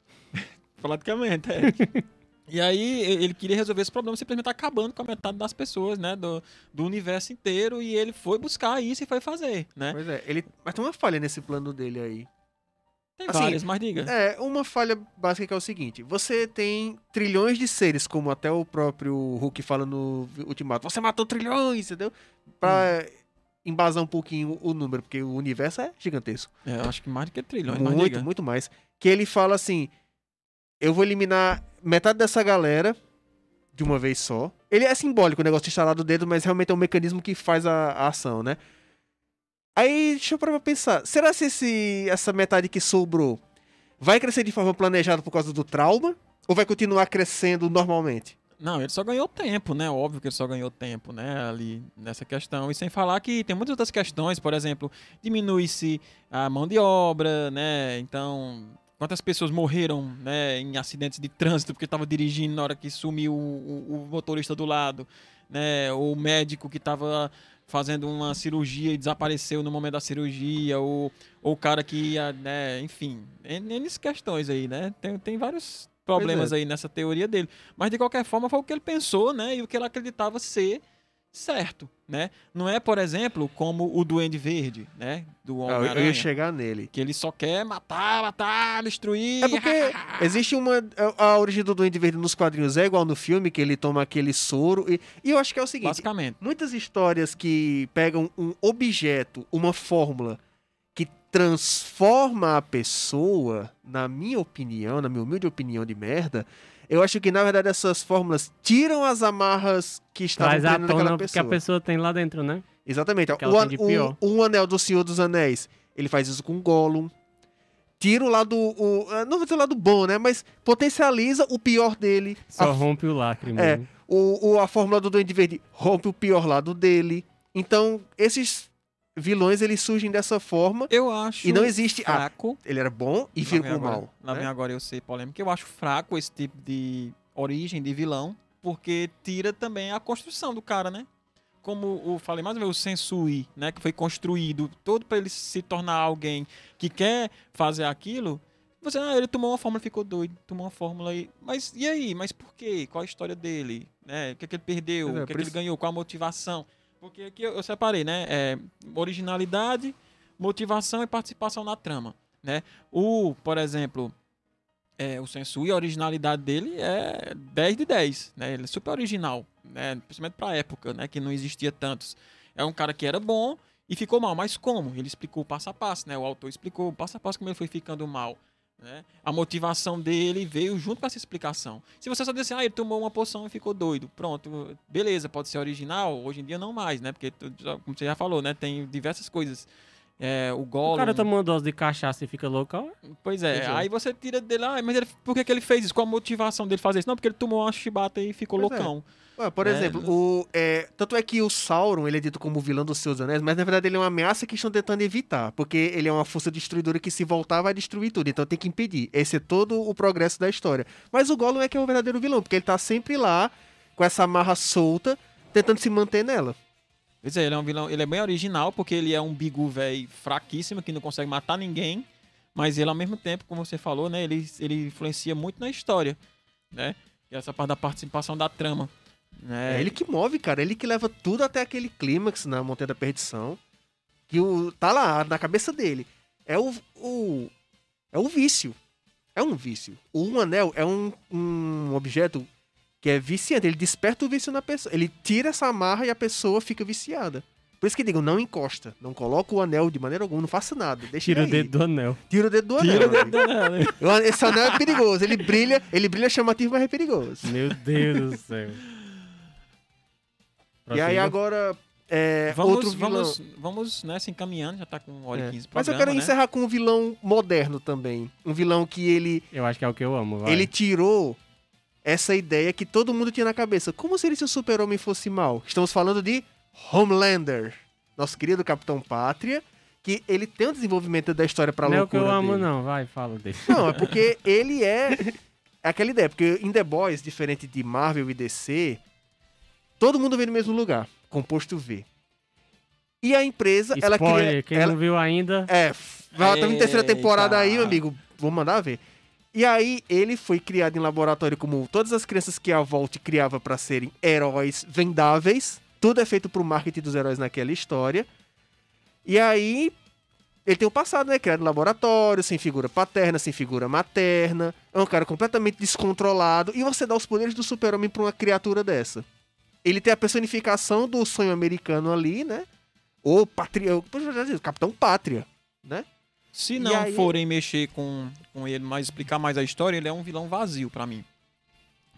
Praticamente, é. E aí ele queria resolver esse problema simplesmente acabando com a metade das pessoas, né? Do, do universo inteiro. E ele foi buscar isso e foi fazer, né? Pois é, ele... mas tem uma falha nesse plano dele aí. Tem Assim, várias, mas diga. É, uma falha básica que é o seguinte: você tem trilhões de seres, como até o próprio Hulk fala no Ultimato. Você matou trilhões, entendeu? Pra embasar um pouquinho o número, porque o universo é gigantesco. É, eu acho que mais do que trilhões, mas muito, diga. muito mais. Que ele fala assim: eu vou eliminar metade dessa galera de uma vez só. Ele é simbólico o negócio de instalar do dedo, mas realmente é um mecanismo que faz a, a ação, né? Aí, deixa eu pra pensar. Será se esse, essa metade que sobrou vai crescer de forma planejada por causa do trauma? Ou vai continuar crescendo normalmente? Não, ele só ganhou tempo, né? Óbvio que ele só ganhou tempo, né? Ali nessa questão. E sem falar que tem muitas outras questões, por exemplo, diminui-se a mão de obra, né? Então, quantas pessoas morreram, né? Em acidentes de trânsito porque estava dirigindo na hora que sumiu o, o- o motorista do lado, né? Ou o médico que estava fazendo uma cirurgia e desapareceu no momento da cirurgia, ou, ou o cara que ia, né? Enfim, N questões aí, né? Tem, tem vários problemas é. aí nessa teoria dele. Mas de qualquer forma foi o que ele pensou, né? E o que ele acreditava ser certo, né? Não é, por exemplo, como o Duende Verde, né? Do Ah, eu- Homem-Aranha. ia chegar nele. Que ele só quer matar, matar, destruir. É porque existe uma. A a origem do Duende Verde nos quadrinhos é igual no filme, que ele toma aquele soro. E, e eu acho que é o seguinte: Basicamente. muitas histórias que pegam um objeto, uma fórmula, que transforma a pessoa, na minha opinião, na minha humilde opinião de merda, eu acho que na verdade essas fórmulas tiram as amarras que estavam Traz à tona o que a pessoa. pessoa tem lá dentro, né? Exatamente. O, o, o anel do Senhor dos Anéis, ele faz isso com Gollum. Tira o lado. O, ah, não vou dizer o lado bom, né? Mas potencializa o pior dele. Só A, rompe o lacre É. o, o- a fórmula do Duende Verde rompe o pior lado dele. Então, esses vilões, eles surgem dessa forma. Eu acho E não existe. Ah, fraco. ele era bom e agora- mal. Lá né? vem agora eu ser polêmico. Eu acho fraco esse tipo de origem de vilão, porque tira também a construção do cara, né? Como eu falei mais uma vez, o Sensui, né? Que foi construído todo para ele se tornar alguém que quer fazer aquilo. Você, ah, ele tomou uma fórmula e ficou doido. Tomou uma fórmula aí. Mas e aí? Mas por quê? Qual a história dele? Né? O que, é que ele perdeu? É, o que, é que ele isso- ganhou? Qual a motivação? Porque aqui eu, eu separei, né? É, originalidade, motivação e participação na trama, né? O, por exemplo, é, o Sensui, a originalidade dele é 10 de 10, né? Ele é super original, né? Principalmente pra época, né? Que não existia tantos. É um cara que era bom e ficou mal, mas como? Ele explicou passo a passo, né? O autor explicou passo a passo como ele foi ficando mal. Né? A motivação dele veio junto com essa explicação. Se você só disser, ah, ele tomou uma poção e ficou doido, pronto, beleza, pode ser original, hoje em dia não mais, né? Porque, como você já falou, né? Tem diversas coisas. É, o O Gollum... cara toma uma dose de cachaça e fica louco. Pois é, é. aí você tira dele, ah, mas ele, por que, que ele fez isso? Qual a motivação dele fazer isso? Não, porque ele tomou uma chibata e ficou Pois é. Ué, por É, exemplo, o, é, tanto é que o Sauron ele é dito como o vilão dos seus anéis, mas na verdade ele é uma ameaça que estão tentando evitar, porque ele é uma força destruidora que se voltar vai destruir tudo, então tem que impedir. Esse é todo o progresso da história. Mas o Gollum é que é o verdadeiro vilão, porque ele tá sempre lá, com essa amarra solta, tentando se manter nela. Pois é, ele é um vilão, ele é bem original, porque ele é um bigu velho fraquíssimo, que não consegue matar ninguém, mas ele ao mesmo tempo, como você falou, né, ele, ele influencia muito na história, né? E essa parte da participação da trama. Né? É ele que move, cara, ele que leva tudo até aquele clímax na Montanha da Perdição, que o, tá lá, na cabeça dele. É o, o é o vício. É um vício. O um anel é um, um objeto que é viciante. Ele desperta o vício na pessoa. Ele tira essa amarra e a pessoa fica viciada. Por isso que digo, não encosta. Não coloca o anel de maneira alguma, não faça nada. Deixa Tira o dedo do anel. Tira o dedo do Tira anel. o dedo dela, né? Eu- Esse anel é perigoso. Ele brilha, ele brilha chamativo, mas é perigoso. Meu Deus do céu. E aí agora. É, Vamos, outro vilão. vamos, vamos né, se encaminhando, já tá com 1 hora É. e 15 Mas eu programa, quero né? encerrar com um vilão moderno também. Um vilão que ele, Eu acho que é o que eu amo, vai. ele tirou essa ideia que todo mundo tinha na cabeça. Como seria se o super-homem fosse mal? Estamos falando de Homelander. Nosso querido Capitão Pátria. Que ele tem um desenvolvimento da história pra Não é o que loucura eu amo, dele. não. Vai, fala dele. Não, é porque ele é... é aquela ideia. Porque em The Boys, diferente de Marvel e DC, todo mundo vem no mesmo lugar. Composto V. E a empresa, ela Spoiler, cria... quem ela, não viu ainda, É, vai ter terceira temporada aí, meu amigo. Vou mandar ver. E aí, ele foi criado em laboratório como todas as crianças que a Volt criava pra serem heróis vendáveis. Tudo é feito pro marketing dos heróis naquela história. E aí, ele tem o passado, né? Criado em laboratório, sem figura paterna, sem figura materna. É um cara completamente descontrolado. E você dá os poderes do super-homem pra uma criatura dessa. Ele tem a personificação do sonho americano ali, né? O patria... o Capitão Pátria, né? Se não aí- forem mexer com, com ele, mas explicar mais a história, ele é um vilão vazio pra mim.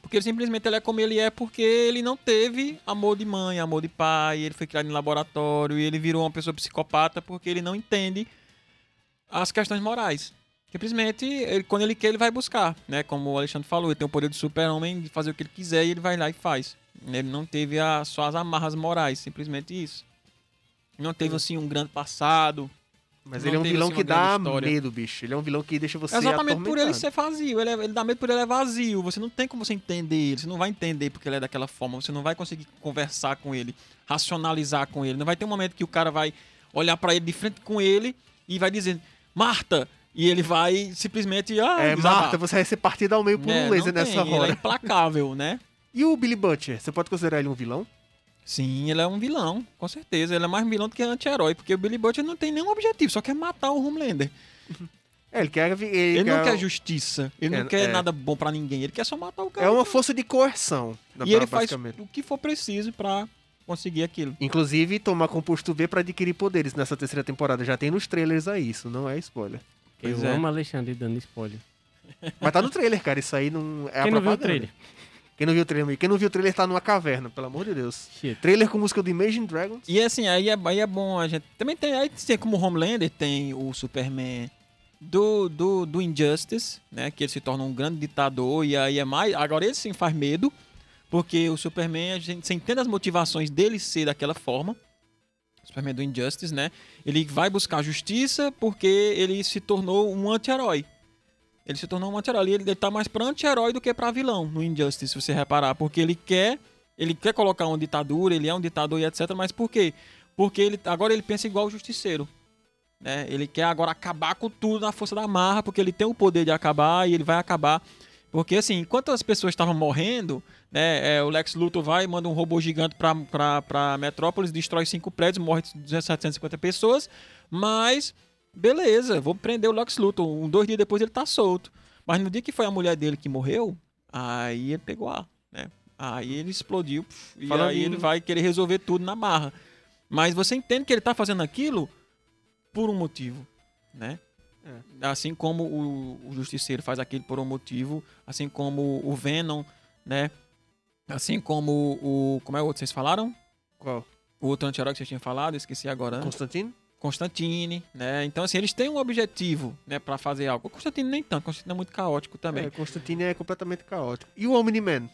Porque ele simplesmente ele é como ele é porque ele não teve amor de mãe, amor de pai, ele foi criado em laboratório e ele virou uma pessoa psicopata porque ele não entende as questões morais. Simplesmente, ele- quando ele quer, ele vai buscar, né? Como o Alexandre falou, ele tem o poder do super-homem de fazer o que ele quiser e ele vai lá e faz. Ele não teve a, só as amarras morais, simplesmente isso. Não teve, assim, um grande passado, Mas ele é um teve, vilão assim, que dá história. medo, bicho. Ele é um vilão que deixa você Exatamente por ele ser vazio. Ele, é- ele dá medo por ele é vazio. Você não tem como você entender ele. Você não vai entender porque ele é daquela forma. Você não vai conseguir conversar com ele, racionalizar com ele. Não vai ter um momento que o cara vai olhar pra ele de frente com ele e vai dizer, Marta! E ele vai simplesmente. Ah, É, desabar. Marta, você vai ser partida ao meio por É, um laser nessa tem, Ele é hora. implacável, né? E o Billy Butcher, você pode considerar ele um vilão? Sim, ele é um vilão, com certeza. Ele é mais vilão do que anti-herói, porque o Billy Butcher não tem nenhum objetivo, só quer matar o Homelander. É, ele quer... Ele, Ele não quer justiça, ele É, não quer é. nada bom pra ninguém, ele quer só matar o cara. É uma força de coerção, e ele faz o que for preciso pra conseguir aquilo. Inclusive, tomar composto V pra adquirir poderes nessa terceira temporada. Já tem nos trailers aí, isso não é spoiler. Pois eu é. amo Alexandre dando spoiler. Mas tá no trailer, cara. Isso aí não é a Quem não viu o trailer? Quem não viu o trailer? Quem não viu o trailer tá numa caverna, pelo amor de Deus. Shit. Trailer com música do Imagine Dragons. E assim, aí é, aí é bom a gente. Também tem, aí tem como Homelander, tem o Superman do, do, do Injustice, né? Que ele se torna um grande ditador, e aí é mais. Agora ele sim faz medo, porque o Superman, a gente você entende as motivações dele ser daquela forma. O Superman do Injustice, né? Ele vai buscar justiça porque ele se tornou um anti-herói. Ele se tornou um anti-herói. Ele, ele tá mais pra anti-herói do que pra vilão no Injustice, se você reparar. Porque ele quer. Ele quer colocar uma ditadura, ele é um ditador e etc. Mas por quê? Porque ele, agora ele pensa igual o justiceiro. Né? Ele quer agora acabar com tudo na força da marra, porque ele tem o poder de acabar e ele vai acabar. Porque assim, enquanto as pessoas estavam morrendo, né, é, o Lex Luthor vai e manda um robô gigante pra, pra, pra Metrópolis, destrói cinco prédios, morre 750 pessoas, mas beleza, vou prender o Lex Luthor. Um, dois dias depois ele tá solto. Mas no dia que foi a mulher dele que morreu, aí ele pegou a, né? Aí ele explodiu e aí ele vai querer resolver tudo na marra. Mas você entende que ele tá fazendo aquilo por um motivo, né? Assim como o, o Justiceiro faz aquilo por um motivo, assim como o Venom, né? Assim como o... Como é o outro que vocês falaram? Qual? O outro anti-herói que vocês tinham falado, esqueci agora. né? Constantino? Constantine, né? Então, assim, eles têm um objetivo, né, para fazer algo. O Constantine nem tanto, o Constantine é muito caótico também. É, Constantino é completamente caótico. E o Omni-Man?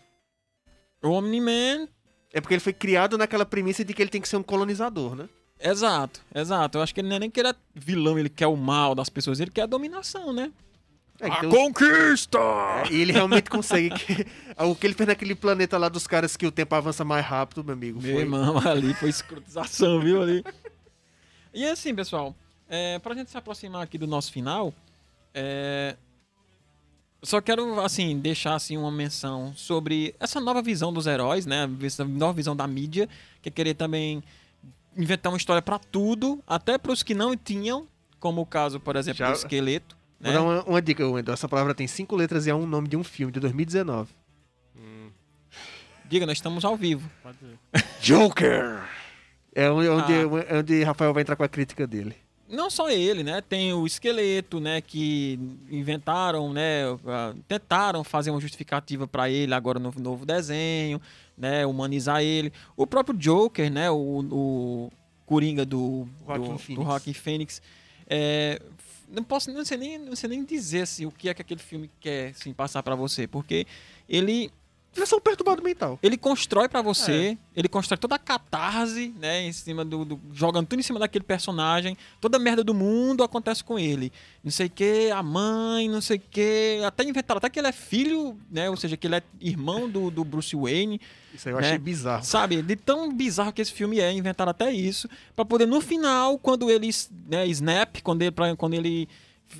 O Omni-Man, É porque ele foi criado naquela premissa de que ele tem que ser um colonizador, né? exato, exato. Eu acho que ele não é nem que ele é vilão, ele quer o mal das pessoas, ele quer a dominação, né? É, a então- conquista! E ele realmente consegue. que- o que ele fez naquele planeta lá dos caras que o tempo avança mais rápido, meu amigo. Meu Foi... irmão, ali foi escrotização, viu, ali. E assim, pessoal, é, pra gente se aproximar aqui do nosso final, é, só quero, assim, deixar, assim, uma menção sobre essa nova visão dos heróis, né, essa nova visão da mídia, que é querer também inventar uma história pra tudo, até pros que não tinham, como o caso, por exemplo, Já- do esqueleto, Vou né? dar uma, uma dica, Wendel. Essa palavra tem cinco letras e é um nome de um filme de 2019. Diga, nós estamos ao vivo. Pode ser. Joker! É onde, Ah. onde Rafael vai entrar com a crítica dele. não só ele, né? Tem o esqueleto, né? Que inventaram, né? Tentaram fazer uma justificativa para ele agora no novo desenho, né? Humanizar ele. O próprio Joker, né? O, o Coringa do Joaquin do, Phoenix. do Joaquin Phoenix. É, não posso, não sei nem, não sei nem dizer assim, o que é que aquele filme quer assim, passar para você, porque ele Eles são perturbado mental. ele constrói pra você, É. ele constrói toda a catarse, né, em cima do, do- jogando tudo em cima daquele personagem, toda a merda do mundo acontece com ele. Não sei o que, a mãe, não sei o que, até inventaram até que ele é filho, né, ou seja, que ele é irmão do, do Bruce Wayne, Isso aí eu Né? achei bizarro. sabe? De tão bizarro que esse filme é, inventaram até isso, pra poder no final, quando ele, né, snap, quando ele, pra- quando ele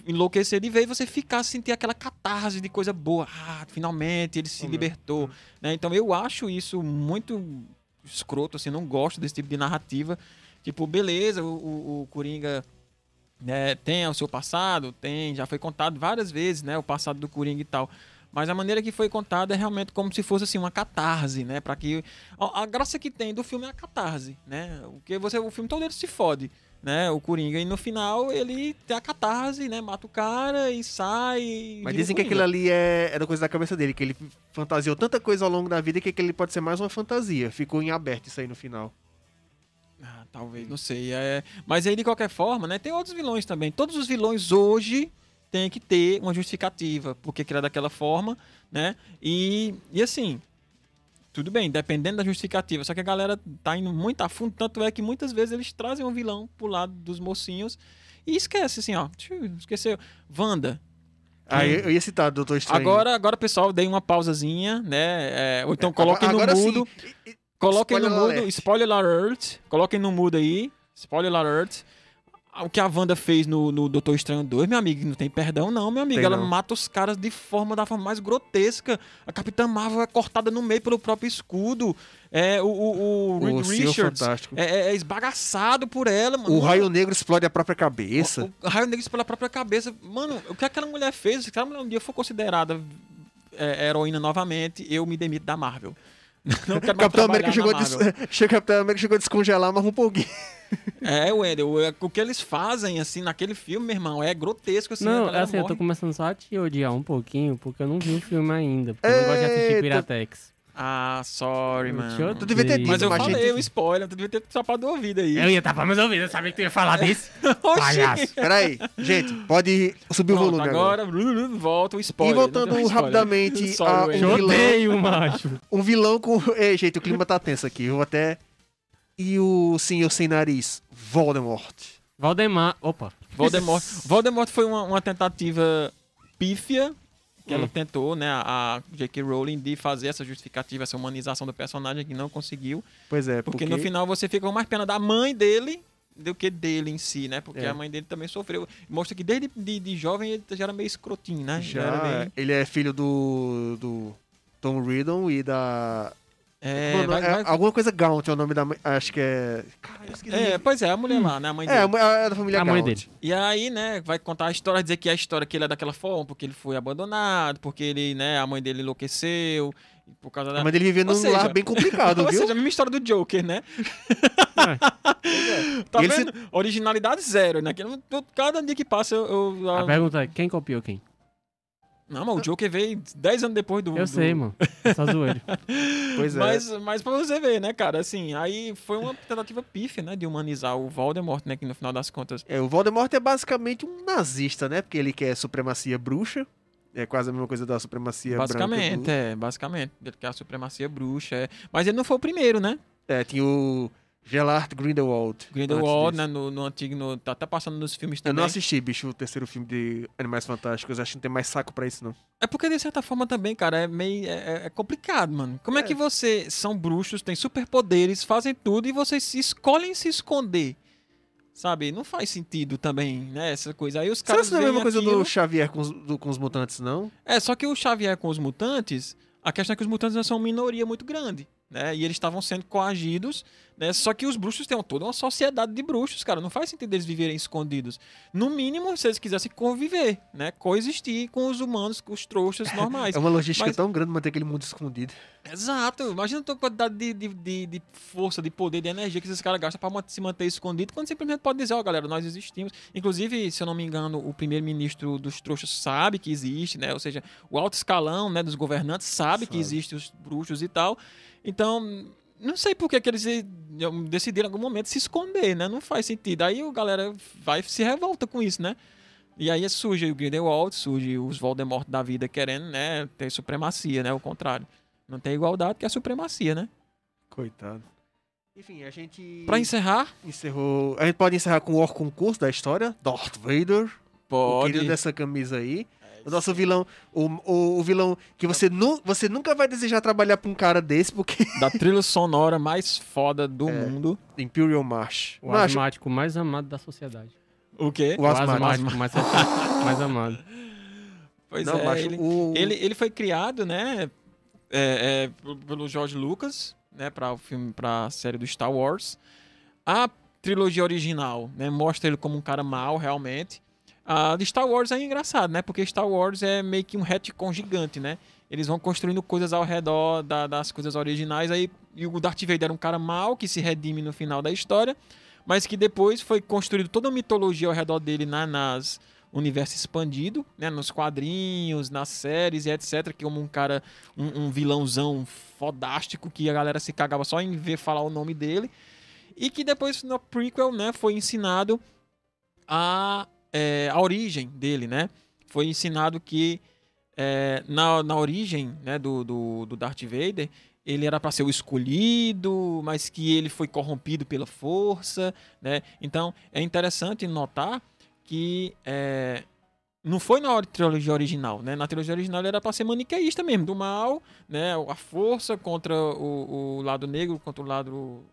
enlouquecer de vez, você ficar, sentir aquela catarse de coisa boa. Ah, finalmente ele se Uhum. libertou. Né? Então eu acho isso muito escroto, assim, não gosto desse tipo de narrativa. Tipo, beleza, o, o, o Coringa né, tem o seu passado, tem, já foi contado várias vezes, né, o passado do Coringa e tal. Mas a maneira que foi contada é realmente como se fosse assim uma catarse, né, para que a, a graça que tem do filme é a catarse, né? O que você o filme todo ele se fode, né? O Coringa e no final ele tem a catarse, né, mata o cara e sai. Mas dizem que aquilo ali é, é da coisa da cabeça dele, que ele fantasiou tanta coisa ao longo da vida que aquele pode ser mais uma fantasia. Ficou em aberto isso aí no final. Ah, talvez, não sei. É... Mas aí, de qualquer forma, né? Tem outros vilões também. Todos os vilões hoje têm que ter uma justificativa, porque criar daquela forma, né? E, e assim, tudo bem, dependendo da justificativa. Só que a galera tá indo muito a fundo, tanto é que muitas vezes eles trazem um vilão pro lado dos mocinhos e esquece, assim, ó. Esqueceu. Wanda. Aí Quem? eu ia citar Doutor Estranho. Agora, agora, pessoal, dei uma pausazinha, né? É, ou então Agora- coloquem no agora mudo. Coloquem no mudo, alert. spoiler alert. Coloquem no mudo aí. Spoiler alert. O que a Wanda fez no, no Doutor Estranho 2, meu amigo, não tem perdão não, meu amigo. Tem Ela não. mata os caras de forma da forma mais grotesca. A Capitã Marvel é cortada no meio pelo próprio escudo. É, o, o, o O Richards é, é- é esbagaçado por ela, mano. O Raio Negro explode a própria cabeça. O, o Raio Negro pela própria cabeça. Mano, o que aquela mulher fez, se aquela mulher um dia for considerada é, heroína novamente, eu me demito da Marvel. Não quero mais Capitão América, chegou a. Marvel. Capitão América chegou a descongelar, mas um pouquinho. É, Wendel, é- o que eles fazem, assim, naquele filme, meu irmão, é grotesco, assim. Não, assim, eu tô morre. começando só a te odiar um pouquinho, porque eu não vi o filme ainda. Porque eu não gosto de assistir. Piratex. Ah, sorry, Eu mano. Tu devia ter dito, Mas eu mas falei gente- o spoiler, tu devia ter tapado o ouvido aí. Eu ia tapar meus ouvidos, eu sabia que tu ia falar disso. Oxi. palhaço. Peraí, gente, pode subir o Pronto, volume agora. agora, volta o spoiler. E voltando rapidamente Sorry, a um vilão. odeio, macho. Um vilão com. Ei, gente, o clima tá tenso aqui. Eu vou até. E o senhor sem nariz, Voldemort. Valdemar. Opa. Voldemort. Voldemort foi uma, uma tentativa pífia que ela Hum. tentou, né, a J.K. Rowling, de fazer essa justificativa, essa humanização do personagem que não conseguiu. Pois é, Porque, porque, no final você fica com mais pena da mãe dele do que dele em si, né? Porque É. a mãe dele também sofreu. Mostra que desde de, de jovem ele já era meio escrotinho, né? já era bem... ele é filho do, do Tom Riddle e da. É, Mano, vai- é vai- Alguma coisa Gaunt é o nome da mãe. Acho que é. Cara, eu esqueci. é, pois é, a mulher lá, né? A mãe dele. É, a mãe- é da família A mãe Gaunt. dele. E aí, né, vai contar a história, dizer que é a história que ele é daquela forma, porque ele foi abandonado, porque ele, né, a mãe dele enlouqueceu, por causa da... A mãe dele vivia Ou num seja- lar bem complicado, Ou viu? seja, a mesma história do Joker, né? É. Tá ele vendo? Originalidade zero, né? Cada dia que passa eu... eu- A pergunta é: quem copiou quem? Não, mas o Joker veio 10 anos depois do... Eu do- sei, mano. É só zoeiro. Pois é. Mas, mas pra você ver, né, cara, assim, aí foi uma tentativa pífia, né, de humanizar o Voldemort, né, que no final das contas... É, o Voldemort é basicamente um nazista, né? Porque ele quer supremacia bruxa. É quase a mesma coisa da supremacia basicamente, branca. é, basicamente. Ele quer a supremacia bruxa, é. Mas ele não foi o primeiro, né? É, tinha o Gelart Grindelwald. Grindelwald, né, no, no antigo, no, tá até passando nos filmes Eu também. não assisti, bicho, o terceiro filme de Animais Fantásticos. Acho que não tem mais saco pra isso, não. É porque, de certa forma, também, cara, é meio. É, é complicado, mano. Como é. É. que você são bruxos, têm superpoderes, fazem tudo e vocês escolhem se esconder? Sabe? Não faz sentido também, né? Essa coisa. Aí os Será caras. que não é a mesma coisa aquilo- do Xavier com os, do- com os mutantes, não? É, só que o Xavier com os mutantes, a questão é que os mutantes são uma minoria muito grande, né? E eles estavam sendo coagidos, né? Só que os bruxos têm toda uma sociedade de bruxos, cara. Não faz sentido eles viverem escondidos. No mínimo, se eles quisessem conviver, né? Coexistir com os humanos, com os trouxas normais. É uma logística mas- tão grande manter aquele mundo escondido. Exato. Imagina a quantidade de, de, de, de força, de poder, de energia que esses caras gastam pra se manter escondido, quando simplesmente pode dizer, ó, galera, nós existimos. Inclusive, se eu não me engano, o primeiro-ministro dos trouxas sabe que existe, né? Ou seja, o alto escalão né, dos governantes sabe, que Sabe. existem os bruxos e tal. Então, não sei por que, eles eh, decidiram em algum momento se esconder, né? Não faz sentido. Aí a galera vai e se revolta com isso, né? E aí surge o Grindelwald, surge os Voldemort da vida querendo, né, ter supremacia, né? O contrário. Não tem igualdade, que é supremacia, né? Coitado. Enfim, a gente Pra encerrar, encerrou. A gente pode encerrar com o concurso da história. Darth Vader. O pode. querido dessa camisa aí. O nosso vilão, o, o, o vilão que você, nu, você nunca vai desejar trabalhar pra um cara desse, porque. Da trilha sonora mais foda do É. mundo. Imperial March. O Macho, asmático mais amado da sociedade. O quê? O asmático. mais, mais amado. Pois não, é, macho, ele, o, ele, ele foi criado, né, é, é, pelo- pelo George Lucas, né, para o filme, para a série do Star Wars. A trilogia original, né, mostra ele como um cara mau, realmente. A de Star Wars é engraçado, né, porque Star Wars é meio que um retcon gigante, né. Eles vão construindo coisas ao redor da- das coisas originais aí e o Darth Vader era um cara mau que se redime no final da história, mas que depois foi construído toda uma mitologia ao redor dele na- nas universo expandido, né, nos quadrinhos, nas séries e etc, que como um cara, um, um vilãozão fodástico que a galera se cagava só em ver falar o nome dele, e que depois no prequel, né, foi ensinado a, é, a origem dele, né, foi ensinado que é, na, na origem, né, do, do, do Darth Vader, ele era para ser o escolhido, mas que ele foi corrompido pela força, né? Então é interessante notar que é, não foi na trilogia original, né? Na trilogia original ele era para ser maniqueísta mesmo, do mal, né? A força contra o, o lado negro, contra o lado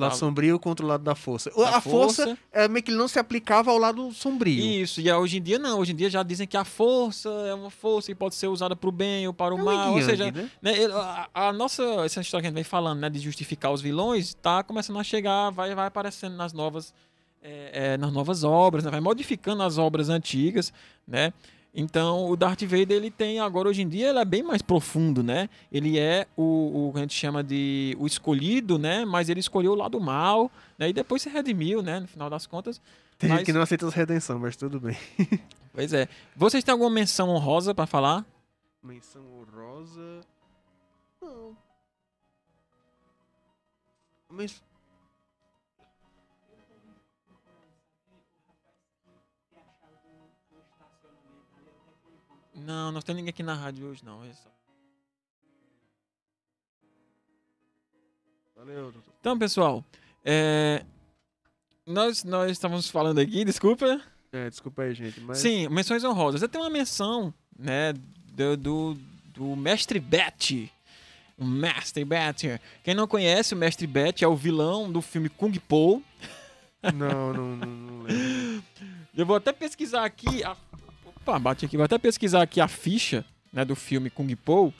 Lado sombrio contra o lado da força. da a força, é meio que não se aplicava ao lado sombrio. Isso, e hoje em dia não. Hoje em dia já dizem que a força é uma força que pode ser usada para o bem ou para o É mal. Ou seja, né? né, a, a nossa essa história que a gente vem falando, né, de justificar os vilões, tá começando a chegar, vai, vai aparecendo nas novas, é, é, nas novas obras, né, vai modificando as obras antigas, né? Então o Darth Vader ele tem agora hoje em dia ele é bem mais profundo, né? Ele é o, o que a gente chama de o escolhido, né? Mas ele escolheu o lado mal, né? E depois se redimiu, né? No final das contas. Tem Mas- gente que não aceita as redenção, mas tudo bem. Pois é. Vocês têm alguma menção honrosa pra falar? Menção honrosa. Não. Mas. Não, não tem ninguém aqui na rádio hoje, não. É só- Valeu, doutor. Então, pessoal, é, nós, nós estávamos falando aqui, desculpa. É, desculpa aí, gente, mas. Sim, menções honrosas. Eu tenho uma menção, né, do, do, do Mestre Bet. O Mestre Bet. Quem não conhece, o Mestre Bet é o vilão do filme Kung Po. Não, não, não, não lembro. Eu vou até pesquisar aqui. A... Opa, bate aqui. Vou até pesquisar aqui a ficha né, do filme Kung Po.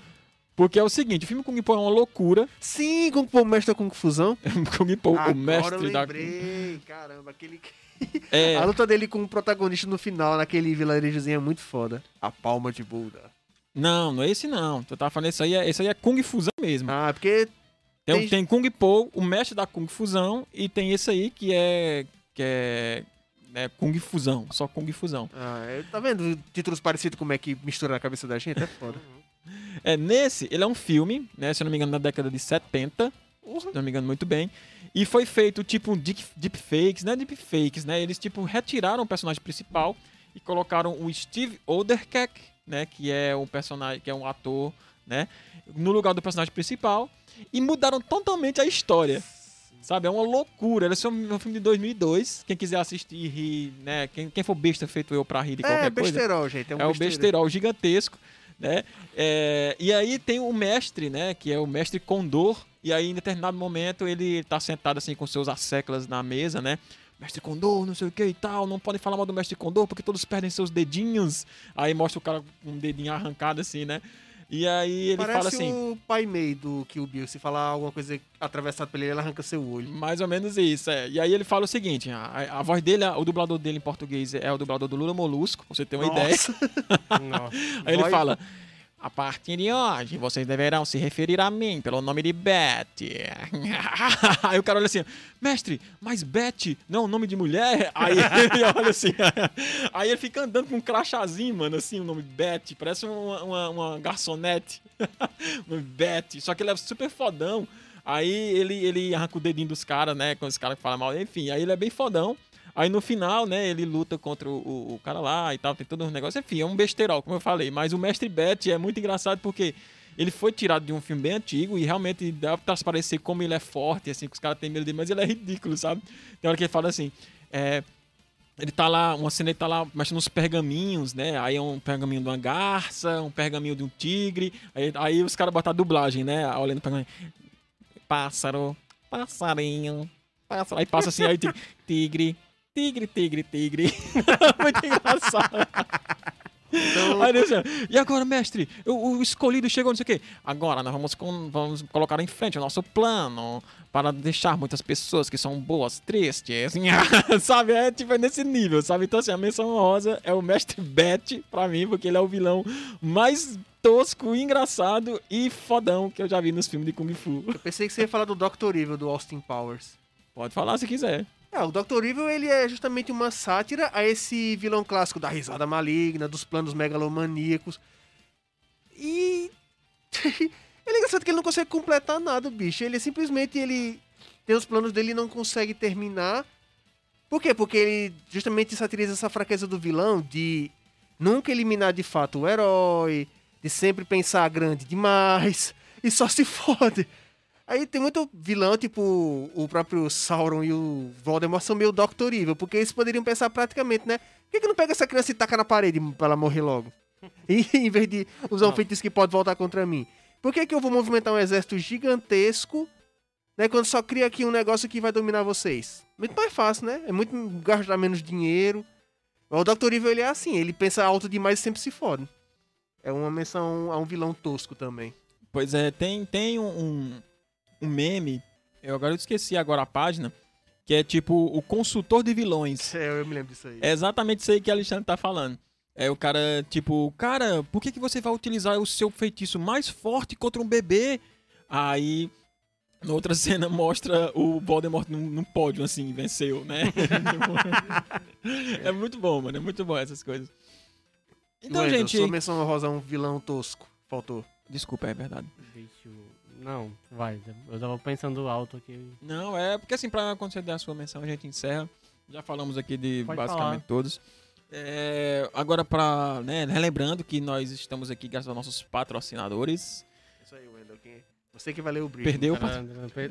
Porque é o seguinte: o filme Kung Po é uma loucura. Sim, Kung Po, mestre da Kung Fusão. Kung Po, Agora o mestre eu da. lembrei. Caramba, aquele. É, A luta dele com o protagonista no final, naquele vilarejozinho, é muito foda. A palma de Buda. Não, não é esse não. Tu tava falando isso aí, é- esse aí é Kung Fusão mesmo. Ah, porque. Tem, tem- tem Kung Po, o mestre da Kung Fusão, e tem esse aí que é. que é. Né, Kung Fusão, só Kung Fusão. Ah, é, tá vendo títulos parecidos como é que mistura na cabeça da gente? É foda. É, nesse, ele é um filme, né? Se eu não me engano, na década de 70. Se eu não me engano muito bem. E foi feito tipo um deep, deepfakes, né? Deepfakes, né? Eles tipo retiraram o personagem principal e colocaram o Steve Oderkeck, né? Que é um personagem, que é um ator, né? No lugar do personagem principal. E mudaram totalmente a história. Sabe? É uma loucura. Esse é um filme de 2002. Quem quiser assistir e rir, né? Quem, quem for besta feito eu pra rir de qualquer É coisa. besterol, gente. É, um É besterol gigantesco, né? É, e aí tem o mestre, né? Que é o mestre Condor. E aí, em determinado momento, ele tá sentado assim com seus asseclas na mesa, né? Mestre Condor, não sei o que e tal. Não podem falar mal do Mestre Condor porque todos perdem seus dedinhos. Aí mostra o cara com um dedinho arrancado assim, né? E aí ele Parece fala assim. o pai Mei do Kill Bill. Se falar alguma coisa atravessada pela ele, ele arranca seu olho. Mais ou menos isso, é. E aí ele fala o seguinte: a, a voz dele, o dublador dele em português é o dublador do Lula Molusco, pra você ter uma ideia. Nossa. Aí ele Voz- fala: A partir de hoje, vocês deverão se referir a mim pelo nome de Betty. Aí o cara olha assim: Mestre, mas Betty não é um nome de mulher? Aí ele olha assim. Aí ele fica andando com um crachazinho, mano, assim, o nome Betty. Parece uma, uma, uma garçonete. Betty. Só que ele é super fodão. Aí ele, ele arranca o dedinho dos caras, né? Com os caras que falam mal. Enfim, aí ele é bem fodão. Aí no final, né, ele luta contra o, o- cara lá e tal, tem todo um negócio. Enfim, é um besterol, como eu falei. Mas o Mestre Bet é muito engraçado porque ele foi tirado de um filme bem antigo e realmente dá pra transparecer como ele é forte, assim, que os caras têm medo dele, mas ele é ridículo, sabe? Tem hora que ele fala assim, é, ele tá lá, uma cena ele tá lá mexendo nos pergaminhos, né? Aí é um pergaminho de uma garça, um pergaminho de um tigre. Aí, aí os caras botam a dublagem, né? Olhando o pergaminho. Pássaro, passarinho, pássaro. Aí passa assim, aí tigre, tigre, tigre, tigre, tigre. Muito engraçado. Aí diz assim, e agora, mestre, o, o escolhido chegou, não sei o quê. Agora nós vamos, com- vamos colocar em frente o nosso plano para deixar muitas pessoas que são boas tristes. sabe? É tipo é nesse nível, sabe? Então, assim, a menção rosa é o mestre Bet, pra mim, porque ele é o vilão mais tosco, engraçado e fodão que eu já vi nos filmes de Kung Fu. Eu pensei que você ia falar do Dr. Evil, do Austin Powers. Pode falar se quiser. É, o Dr. Evil, ele é justamente uma sátira a esse vilão clássico da risada maligna, dos planos megalomaníacos. E... ele é engraçado que ele não consegue completar nada, bicho. Ele simplesmente, ele tem os planos dele e não consegue terminar. Por quê? Porque ele justamente satiriza essa fraqueza do vilão de nunca eliminar de fato o herói, de sempre pensar grande demais, e só se fode. Aí tem muito vilão, tipo o próprio Sauron e o Voldemort são meio Dr. Evil, porque eles poderiam pensar praticamente, né? Por que, que não pega essa criança e taca na parede pra ela morrer logo? E, em vez de usar um Não. feitiço que pode voltar contra mim. Por que, que eu vou movimentar um exército gigantesco, Né? Quando só cria aqui um negócio que vai dominar vocês. Muito mais fácil, né? É muito gastar menos dinheiro. O Dr. Evil, ele é assim, ele pensa alto demais e sempre se fode. É uma menção a um vilão tosco também. Pois é, tem, tem um, um, um meme, eu agora eu esqueci agora a página, que é tipo o consultor de vilões. É, eu me lembro disso aí. É exatamente isso aí que a Alexandre tá falando. É o cara, tipo, cara, por que, que você vai utilizar o seu feitiço mais forte contra um bebê? Aí, na outra cena, mostra o Voldemort num, num pódio, assim, venceu, né? é muito bom, mano, é muito bom essas coisas. Então, Wendel, gente. Sua menção rosa um vilão tosco. Faltou. Desculpa, é verdade. Deixa eu... Não, vai. Eu tava pensando alto aqui. Não, é porque assim, pra quando você der a sua menção, a gente encerra. Já falamos aqui de Pode basicamente falar. todos. É, agora, pra, né, relembrando que nós estamos aqui graças aos nossos patrocinadores. Isso aí, Wendel. Quem... Você que vai ler o brilho. Perdeu o Cara,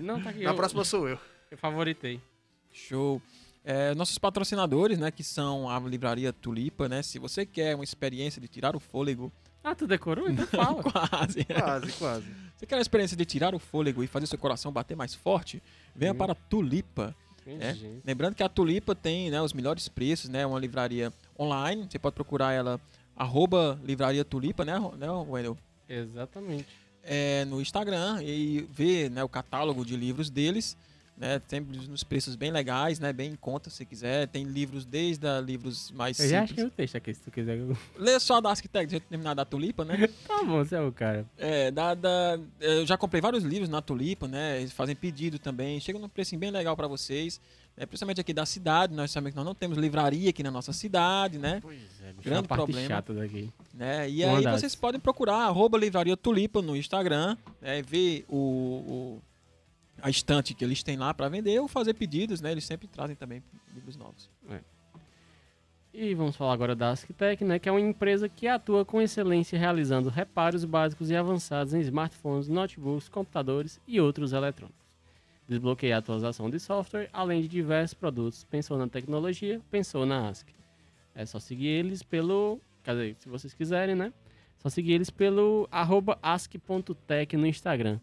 Não, tá aqui. Na eu, próxima sou eu. eu favoritei. Show. É, nossos patrocinadores, né, que são a livraria Tulipa, né? Se você quer uma experiência de tirar o fôlego, Ah, tu decorou? Então fala. quase. Quase, quase. Você quer uma experiência de tirar o fôlego e fazer seu coração bater mais forte? Venha Hum. para a Tulipa. É. Lembrando que a Tulipa tem né, os melhores preços, né? Uma livraria online. Você pode procurar ela, arroba livraria Tulipa, né, né Wendel? Exatamente. É, no Instagram e ver né, o catálogo de livros deles. Né, sempre nos preços bem legais, né, bem em conta se quiser. Tem livros desde a livros mais Eu já simples. achei o texto aqui, se tu quiser. Lê só da Architect, deixa eu terminar da Tulipa, né? Tá bom, você é o cara. É, da, da- eu já comprei vários livros na Tulipa, né? Eles fazem pedido também. Chega num precinho bem legal para vocês. Né? Principalmente aqui da cidade. Nós sabemos que nós não temos livraria aqui na nossa cidade, né? Pois é, bicho, Grande uma parte problema. chata daqui. né? E Uma aí vocês podem procurar arroba livraria Tulipa no Instagram, né? ver o, o- a estante que eles têm lá para vender ou fazer pedidos, né? Eles sempre trazem também livros novos. E vamos falar agora da Asktec, né, que é uma empresa que atua com excelência realizando reparos básicos e avançados em smartphones, notebooks, computadores e outros eletrônicos. Desbloqueia a atualização de software, além de diversos produtos. Pensou na tecnologia? Pensou na Ask. É só seguir eles pelo... Quer dizer, se vocês quiserem, né? Só seguir eles pelo ask.tech no Instagram.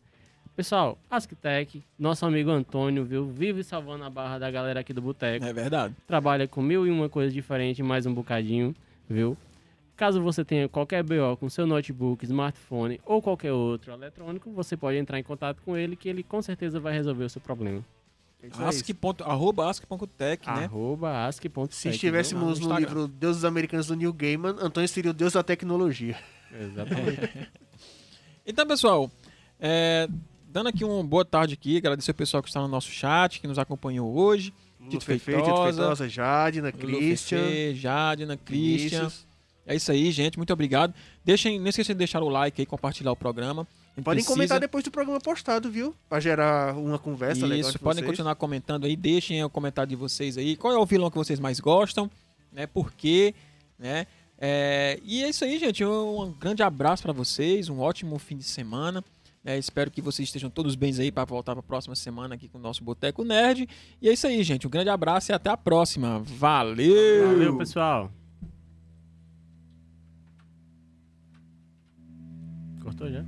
Pessoal, Asktec, nosso amigo Antônio, viu? Vive salvando a barra da galera aqui do Boteco É verdade. trabalha com mil e uma coisas diferentes, mais um bocadinho, viu? Caso você tenha qualquer BO com seu notebook, smartphone ou qualquer outro eletrônico, você pode entrar em contato com ele que ele com certeza vai resolver o seu problema. É Ask. ponto- Arroba ask.tech, né? Arroba ask.tech. Se estivéssemos no no, livro Deuses Americanos do Neil Gaiman, Antônio seria o deus da tecnologia. Exatamente. Então, pessoal, é, dando aqui uma boa tarde aqui, agradecer o pessoal que está no nosso chat, que nos acompanhou hoje. Tito Feitosa, Tito Feitosa, Jadina, Christian, Fefe, Jadina, Christian. Vinícius. É isso aí, gente. Muito obrigado. Deixem, não esqueçam de deixar o like aí, compartilhar o programa. Podem precisa- comentar depois do programa postado, viu? Pra gerar uma conversa legal Isso, podem vocês. continuar comentando aí, deixem o comentário de vocês aí. Qual é o vilão que vocês mais gostam, né? Por quê, né? É, e é isso aí, gente. Um, um grande abraço pra vocês, um ótimo fim de semana. Né? espero que vocês estejam todos bem aí para voltar para a próxima semana aqui com o nosso Boteco Nerd. E é isso aí, gente. Um grande abraço e até a próxima. Valeu! Valeu, pessoal. Cortou já?